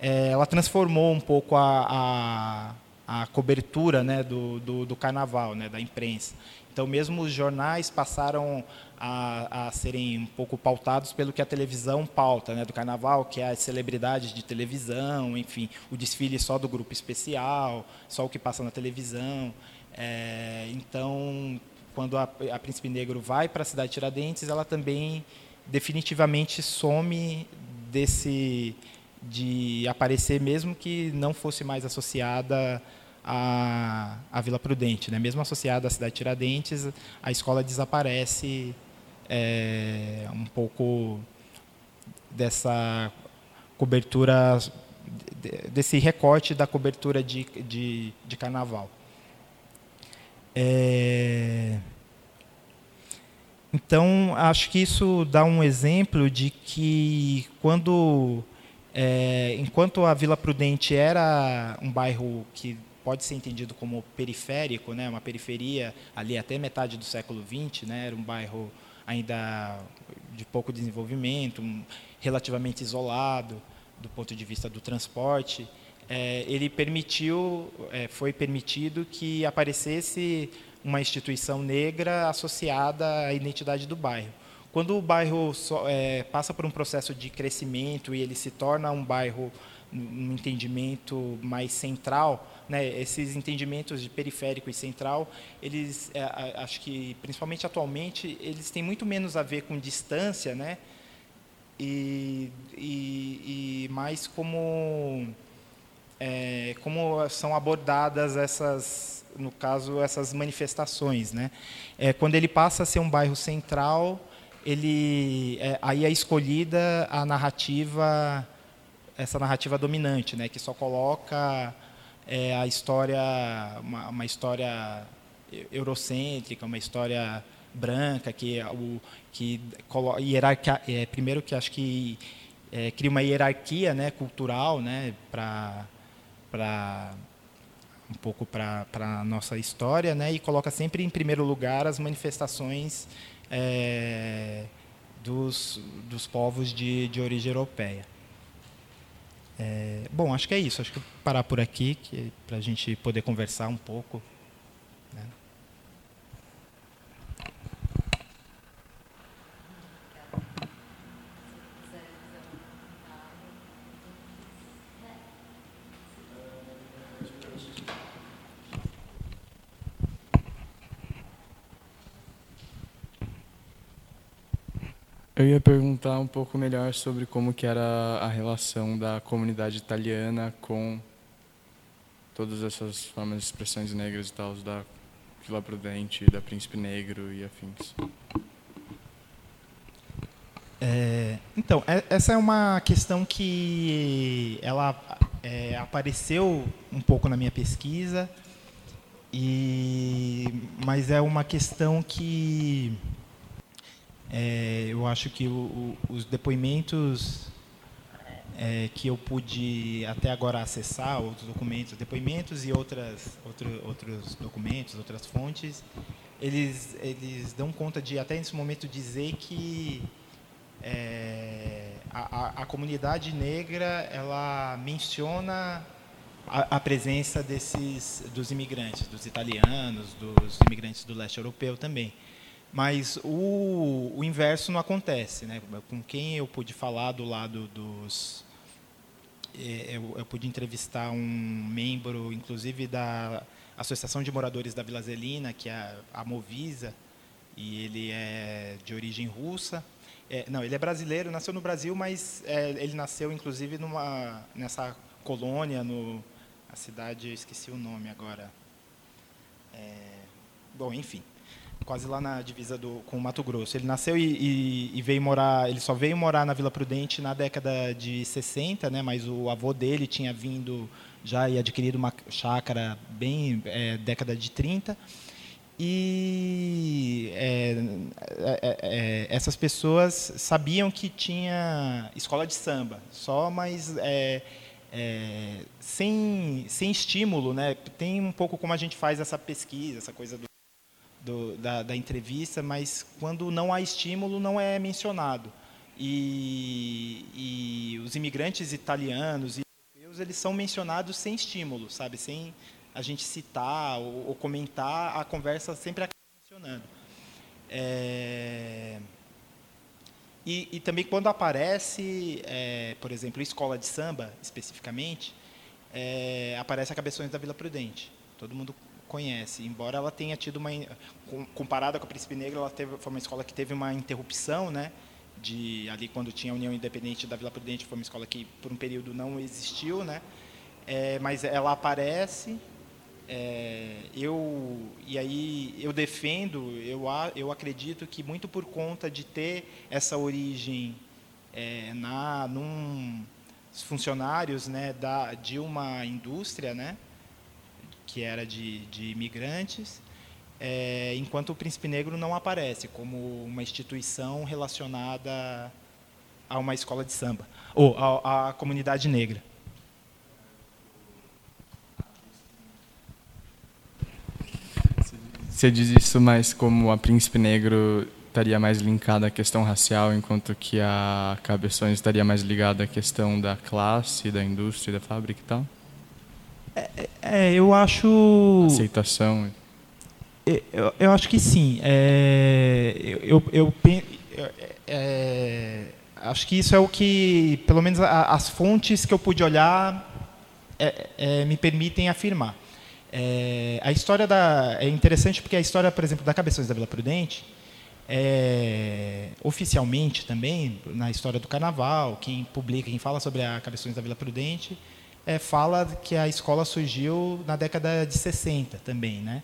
é, ela transformou um pouco a, a, a cobertura né, do, do, do carnaval, né, da imprensa. Então, mesmo os jornais passaram a, a, serem um pouco pautados pelo que a televisão pauta, né, do carnaval, que é as celebridades de televisão, enfim, o desfile só do grupo especial, só o que passa na televisão. É, então, quando a, a Príncipe Negro vai para a cidade de Tiradentes, ela também definitivamente some desse de aparecer mesmo que não fosse mais associada à, à Vila Prudente, né? Mesmo associada à cidade de Tiradentes, a escola desaparece é, um pouco dessa cobertura, desse recorte da cobertura de, de, de carnaval. É, então, acho que isso dá um exemplo de que quando É, enquanto a Vila Prudente era um bairro que pode ser entendido como periférico, né, uma periferia ali até metade do século XX, né, era um bairro ainda de pouco desenvolvimento, relativamente isolado do ponto de vista do transporte. É, ele permitiu, é, foi permitido que aparecesse uma instituição negra associada à identidade do bairro. Quando o bairro so, é, passa por um processo de crescimento e ele se torna um bairro um entendimento mais central, né, esses entendimentos de periférico e central, eles, é, acho que principalmente atualmente, eles têm muito menos a ver com distância, né, e, e, e mais como é, como são abordadas essas, no caso, essas manifestações, né? É, quando ele passa a ser um bairro central, ele é, aí é escolhida a narrativa essa narrativa dominante, né, que só coloca é, a história uma, uma, história eurocêntrica, uma história branca que é o que hierarquia, é, primeiro que acho que é, cria uma hierarquia, né, cultural, né, para para um pouco para a nossa história, né, e coloca sempre em primeiro lugar as manifestações é, dos, dos povos de, de origem europeia. É, bom, acho que é isso. Acho que parar por aqui para a gente poder conversar um pouco. Né? Eu ia perguntar um pouco melhor sobre como que era a relação da comunidade italiana com todas essas formas de expressões negras e tal, da Vila Prudente, da Príncipe Negro e afins. É, então, é, essa é uma questão que ela é, apareceu um pouco na minha pesquisa, e, mas é uma questão que é, eu acho que o, o, os depoimentos é, que eu pude até agora acessar, outros documentos, depoimentos e outras, outro, outros documentos, outras fontes, eles, eles dão conta de, até nesse momento, dizer que é, a, a, comunidade negra ela menciona a, a, presença desses dos imigrantes, dos italianos, dos imigrantes do leste europeu também. Mas o, o inverso não acontece. Né? Com quem eu pude falar do lado dos. É, eu, eu pude entrevistar um membro, inclusive, da Associação de Moradores da Vila Zelina, que é a Movisa, e ele é de origem russa. É, não, ele é brasileiro, nasceu no Brasil, mas é, ele nasceu, inclusive, numa, nessa colônia, no, a cidade, eu esqueci o nome agora. É, bom, enfim quase lá na divisa do, com o Mato Grosso. Ele nasceu e, e, e, veio morar, ele só veio morar na Vila Prudente na década de 60, né, mas o avô dele tinha vindo já e adquirido uma chácara bem é, década de 30. E é, é, é, essas pessoas sabiam que tinha escola de samba, só, mas é, é, sem, sem estímulo, né? Tem um pouco como a gente faz essa pesquisa, essa coisa do do, da, da, entrevista, mas quando não há estímulo, não é mencionado. E, e os imigrantes italianos e europeus, eles são mencionados sem estímulo, sabe? Sem a gente citar ou, ou comentar, a conversa sempre acaba mencionando. É... E, e, também quando aparece, é, por exemplo, escola de samba, especificamente, é, aparece a Cabeções da Vila Prudente. Todo mundo conhece. Embora ela tenha tido uma comparada com a Príncipe Negro, ela teve foi uma escola que teve uma interrupção, né? De ali quando tinha a União Independente da Vila Prudente, foi uma escola que por um período não existiu, né? É, mas ela aparece. É, eu e aí eu defendo, eu eu acredito que muito por conta de ter essa origem é, na num funcionários, né, da de uma indústria, né? Que era de, de imigrantes, é, enquanto o Príncipe Negro não aparece como uma instituição relacionada a uma escola de samba, ou à comunidade negra. Você diz isso mais como a Príncipe Negro estaria mais linkada à questão racial, enquanto que a Cabeções estaria mais ligada à questão da classe, da indústria, da fábrica e tal? É, é, é eu acho. Aceitação. É, eu, eu acho que sim. É, eu, eu, eu é, acho que isso é o que, pelo menos as fontes que eu pude olhar, me permitem afirmar. a história da é interessante porque a história, por exemplo, da Cabeções da Vila Prudente é, oficialmente também, na história do carnaval, quem publica, quem fala sobre a Cabeções da Vila Prudente, é, fala que a escola surgiu na década de 60 também. Né?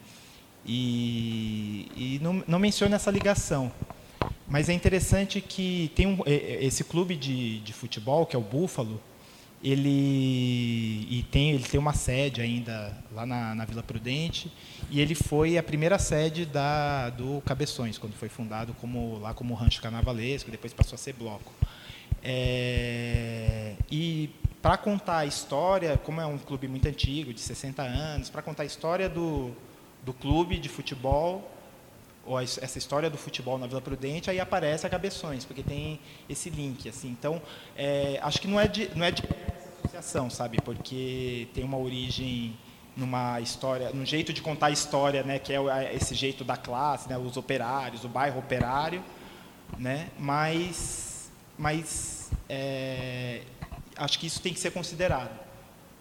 E, e não, não, menciona essa ligação. Mas é interessante que tem um, esse clube de, de futebol, que é o Búfalo, ele, e tem, ele tem uma sede ainda lá na, na Vila Prudente, e ele foi a primeira sede da, do Cabeções, quando foi fundado como, lá como Rancho Carnavalesco, depois passou a ser bloco. É, e para contar a história, como é um clube muito antigo, de 60 anos, para contar a história do, do clube de futebol, ou essa história do futebol na Vila Prudente, aí aparece a Cabeções, porque tem esse link. assim. Então, é, acho que não é de, não é de associação, sabe? Porque tem uma origem numa história, num jeito de contar a história, né, que é esse jeito da classe, né, os operários, o bairro operário, né, mas, mas é, acho que isso tem que ser considerado,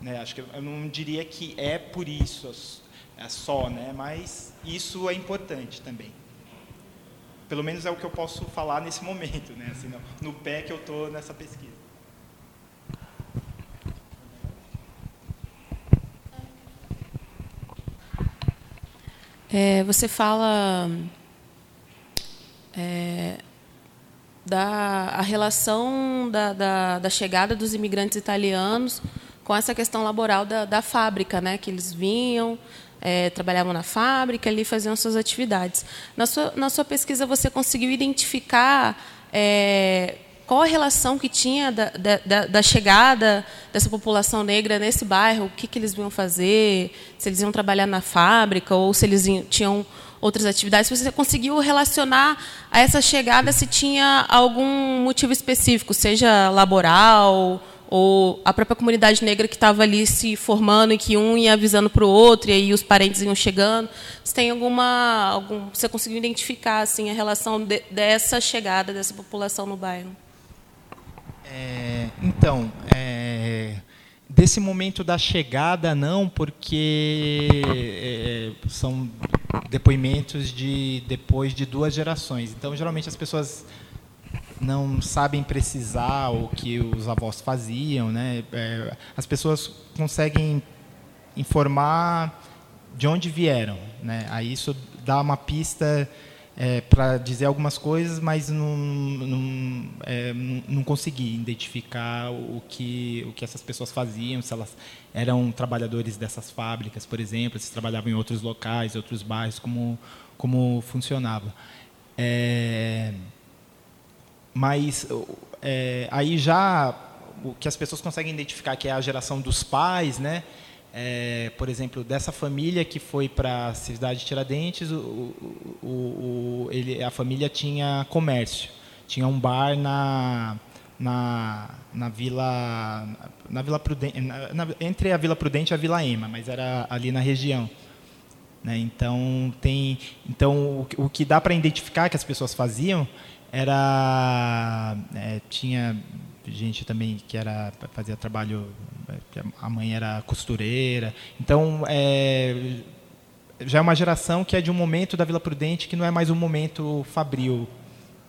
né, acho que eu não diria que é por isso é só, né, mas isso é importante também. Pelo menos é o que eu posso falar nesse momento, né, assim, no, pé que eu estou nessa pesquisa. É, você fala é, da a relação da, da, da, chegada dos imigrantes italianos com essa questão laboral da, da fábrica, né? Que eles vinham, é, trabalhavam na fábrica, ali faziam suas atividades. Na sua, na sua pesquisa, você conseguiu identificar é, qual a relação que tinha da, da, da, chegada dessa população negra nesse bairro, o que, que eles vinham fazer, se eles iam trabalhar na fábrica ou se eles tinham outras atividades. Você conseguiu relacionar a essa chegada se tinha algum motivo específico, seja laboral ou a própria comunidade negra que estava ali se formando e que um ia avisando para o outro e aí os parentes iam chegando. Você tem alguma, algum, você conseguiu identificar assim a relação de, dessa chegada dessa população no bairro? É, então, é, desse momento da chegada, não, porque é, são depoimentos de depois de duas gerações. Então, geralmente as pessoas não sabem precisar o que os avós faziam, né? É, as pessoas conseguem informar de onde vieram, né? Aí isso dá uma pista é, para dizer algumas coisas, mas não, não, é, não, consegui identificar o que, o que essas pessoas faziam, se elas eram trabalhadores dessas fábricas, por exemplo, se trabalhavam em outros locais, outros bairros, como, como funcionava. É, mas é, aí já o que as pessoas conseguem identificar que é a geração dos pais, né? É, por exemplo, dessa família que foi para a cidade de Tiradentes, o, o, o, ele, a família tinha comércio, tinha um bar na, na, na Vila na Vila Prudente, na, na, entre a Vila Prudente e a Vila Ema, mas era ali na região. Né? Então tem, então o, o que dá para identificar que as pessoas faziam era é, tinha gente também que era fazia trabalho a mãe era costureira. Então é, já é uma geração que é de um momento da Vila Prudente que não é mais um momento fabril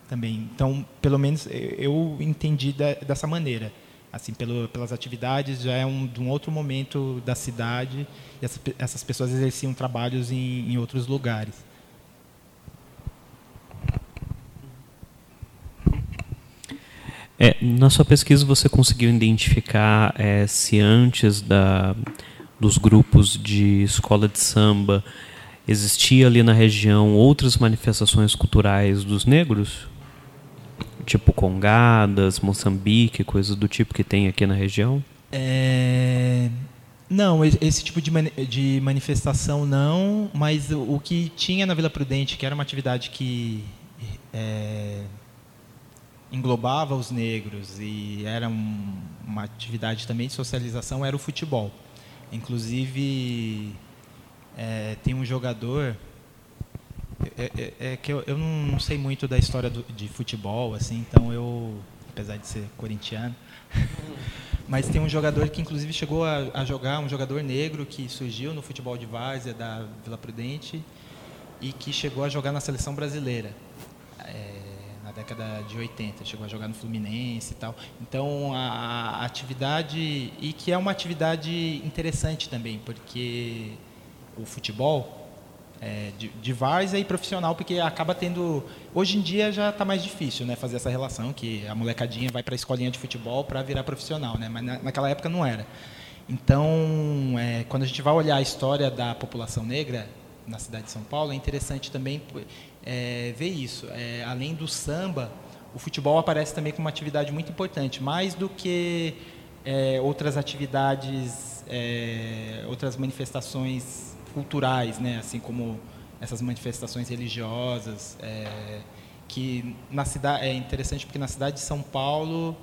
também. Então pelo menos eu entendi da, dessa maneira. Assim pelo, pelas atividades já é um de um outro momento da cidade. E essa, essas pessoas exerciam trabalhos em, em outros lugares É, na sua pesquisa você conseguiu identificar é, se antes da, dos grupos de escola de samba existia ali na região outras manifestações culturais dos negros? tipo Congadas, Moçambique, coisas do tipo que tem aqui na região? É... Não, esse tipo de, de manifestação não, mas o, o, que tinha na Vila Prudente, que era uma atividade que é, englobava os negros e era um, uma atividade também de socialização, era o futebol. Inclusive, é, tem um jogador é, é, é, que eu, eu não sei muito da história do, de futebol, assim, então eu, apesar de ser corintiano, (laughs) mas tem um jogador que inclusive chegou a, a, jogar, um jogador negro que surgiu no futebol de várzea da Vila Prudente e que chegou a jogar na seleção brasileira é, década de 80, chegou a jogar no Fluminense e tal. Então a, a atividade e que é uma atividade interessante também, porque o futebol é, de, de várzea e profissional, porque acaba tendo. Hoje em dia já está mais difícil né, fazer essa relação, que a molecadinha vai para a escolinha de futebol para virar profissional, né, mas na, naquela época não era. Então, é, quando a gente vai olhar a história da população negra na cidade de São Paulo, é interessante também é, ver isso. É, além do samba, o futebol aparece também como uma atividade muito importante, mais do que é, outras atividades, é, outras manifestações culturais, né? assim como essas manifestações religiosas, é, que na cidade é interessante porque na cidade de São Paulo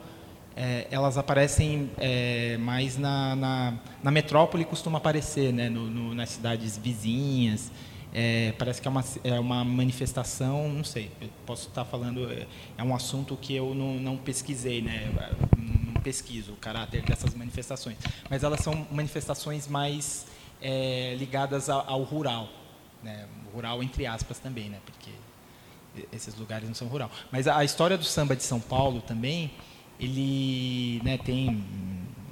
é, elas aparecem é, mais na, na, na, metrópole costuma aparecer, né? No, no, nas cidades vizinhas. É, parece que é uma, é uma manifestação, não sei, eu posso estar falando, é, é um assunto que eu não, não pesquisei, né? não pesquiso o caráter dessas manifestações, mas elas são manifestações mais é, ligadas ao, ao rural, né? rural entre aspas também, né? porque esses lugares não são rural. Mas a, a história do samba de São Paulo também, ele né, tem,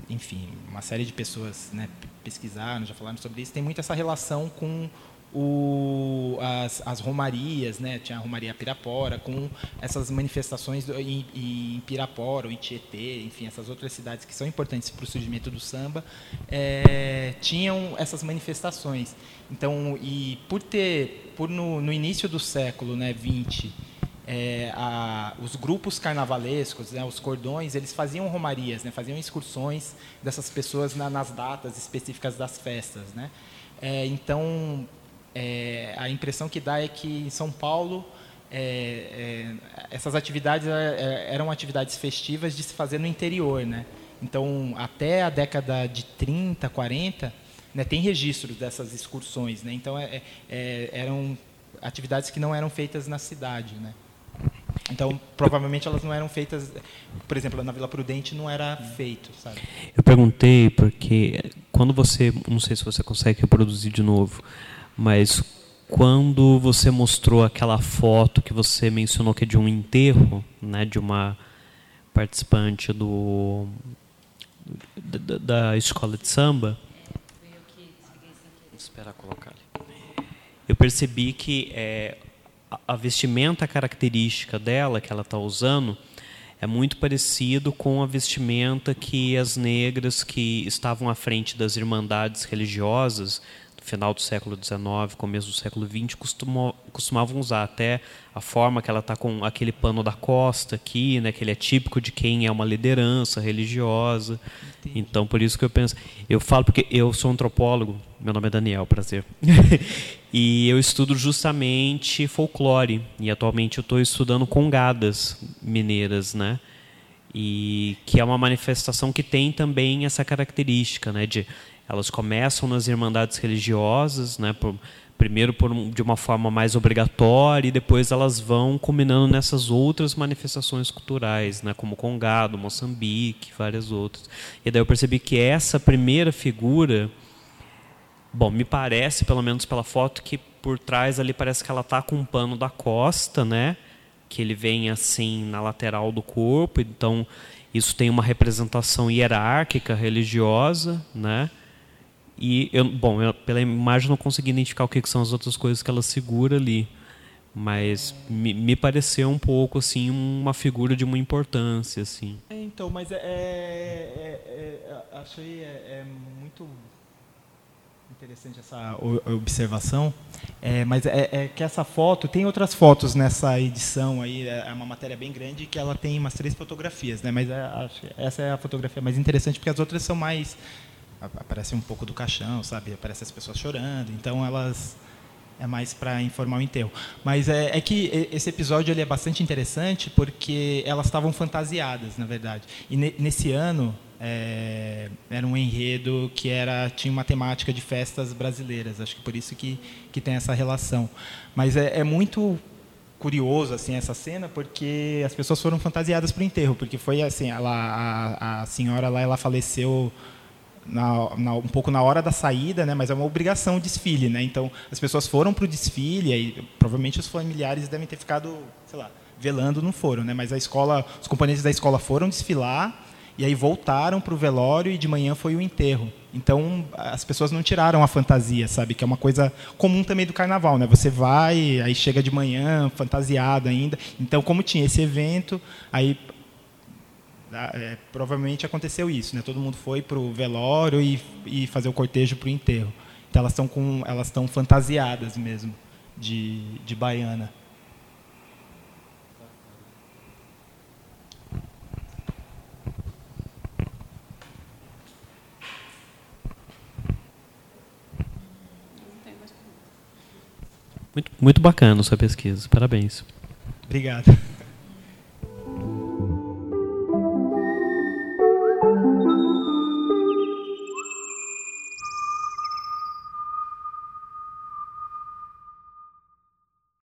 enfim, uma série de pessoas né, pesquisaram, já falaram sobre isso, tem muito essa relação com o, as, as, romarias, né? tinha a Romaria Pirapora, com essas manifestações do, em, em, Pirapora, ou em Tietê, enfim, essas outras cidades que são importantes para o surgimento do samba, é, tinham essas manifestações. Então, e por ter, por no, no início do século né, 20, é, a, os grupos carnavalescos, né, os cordões, eles faziam romarias, né, faziam excursões dessas pessoas na, nas datas específicas das festas. Né? É, então, é, a impressão que dá é que em São Paulo é, é, essas atividades é, é, eram atividades festivas de se fazer no interior, né? Então, até a década de 30, 40, né, tem registros dessas excursões, né? Então, é, eram atividades que não eram feitas na cidade, né? Então, provavelmente elas não eram feitas, por exemplo, na Vila Prudente não era feito, sabe? Eu perguntei porque quando você, não sei se você consegue reproduzir de novo, mas quando você mostrou aquela foto que você mencionou que é de um enterro, né, de uma participante do da, da escola de samba, esperar colocar. Eu percebi que é, a vestimenta característica dela que ela está usando é muito parecido com a vestimenta que as negras que estavam à frente das irmandades religiosas final do século XIX, começo do século XX, costumou, costumavam usar até a forma que ela está com aquele pano da costa aqui, né, que ele é típico de quem é uma liderança religiosa. Entendi. Então, por isso que eu penso... Eu falo porque eu sou antropólogo, meu nome é Daniel, prazer. (laughs) e eu estudo justamente folclore. E atualmente eu estou estudando congadas mineiras, né? E que é uma manifestação que tem também essa característica, né, de elas começam nas irmandades religiosas, né, por, primeiro por, de uma forma mais obrigatória e depois elas vão combinando nessas outras manifestações culturais, né, como Congado, Moçambique, várias outras. E daí eu percebi que essa primeira figura, bom, me parece, pelo menos pela foto, que por trás ali parece que ela está com um pano da costa, né, que ele vem assim na lateral do corpo, então isso tem uma representação hierárquica religiosa, né? E, eu, bom, eu, pela imagem não consegui identificar o que, que, são as outras coisas que ela segura ali. Mas me, me pareceu um pouco, assim, uma figura de uma importância, assim. É, então, mas é, é, é, é achei é, é muito interessante essa observação, é, mas é, é, que essa foto tem outras fotos nessa edição aí é, é uma matéria bem grande que ela tem umas três fotografias, né? Mas é, essa é a fotografia mais interessante porque as outras são mais aparece um pouco do caixão, sabe? Aparece as pessoas chorando, então elas é mais para informar o enterro. Mas é, é, que esse episódio ele é bastante interessante porque elas estavam fantasiadas, na verdade. E ne, nesse ano é, era um enredo que era tinha uma temática de festas brasileiras. Acho que por isso que, que tem essa relação. Mas é, é muito curioso assim essa cena porque as pessoas foram fantasiadas para o enterro porque foi assim ela, a, a senhora lá ela faleceu na, na, um pouco na hora da saída, né? Mas é uma obrigação o desfile, né? Então as pessoas foram para o desfile, e provavelmente os familiares devem ter ficado, sei lá, velando, não foram, né? Mas a escola, os componentes da escola foram desfilar e aí voltaram para o velório e de manhã foi o enterro. Então as pessoas não tiraram a fantasia, sabe? Que é uma coisa comum também do carnaval, né? Você vai, aí chega de manhã fantasiado ainda. Então como tinha esse evento, aí é, provavelmente aconteceu isso, né? Todo mundo foi para o velório e, e fazer o cortejo para o enterro. Então elas estão com, elas estão fantasiadas mesmo de, de baiana. Muito, muito bacana a sua pesquisa. Parabéns. Obrigado.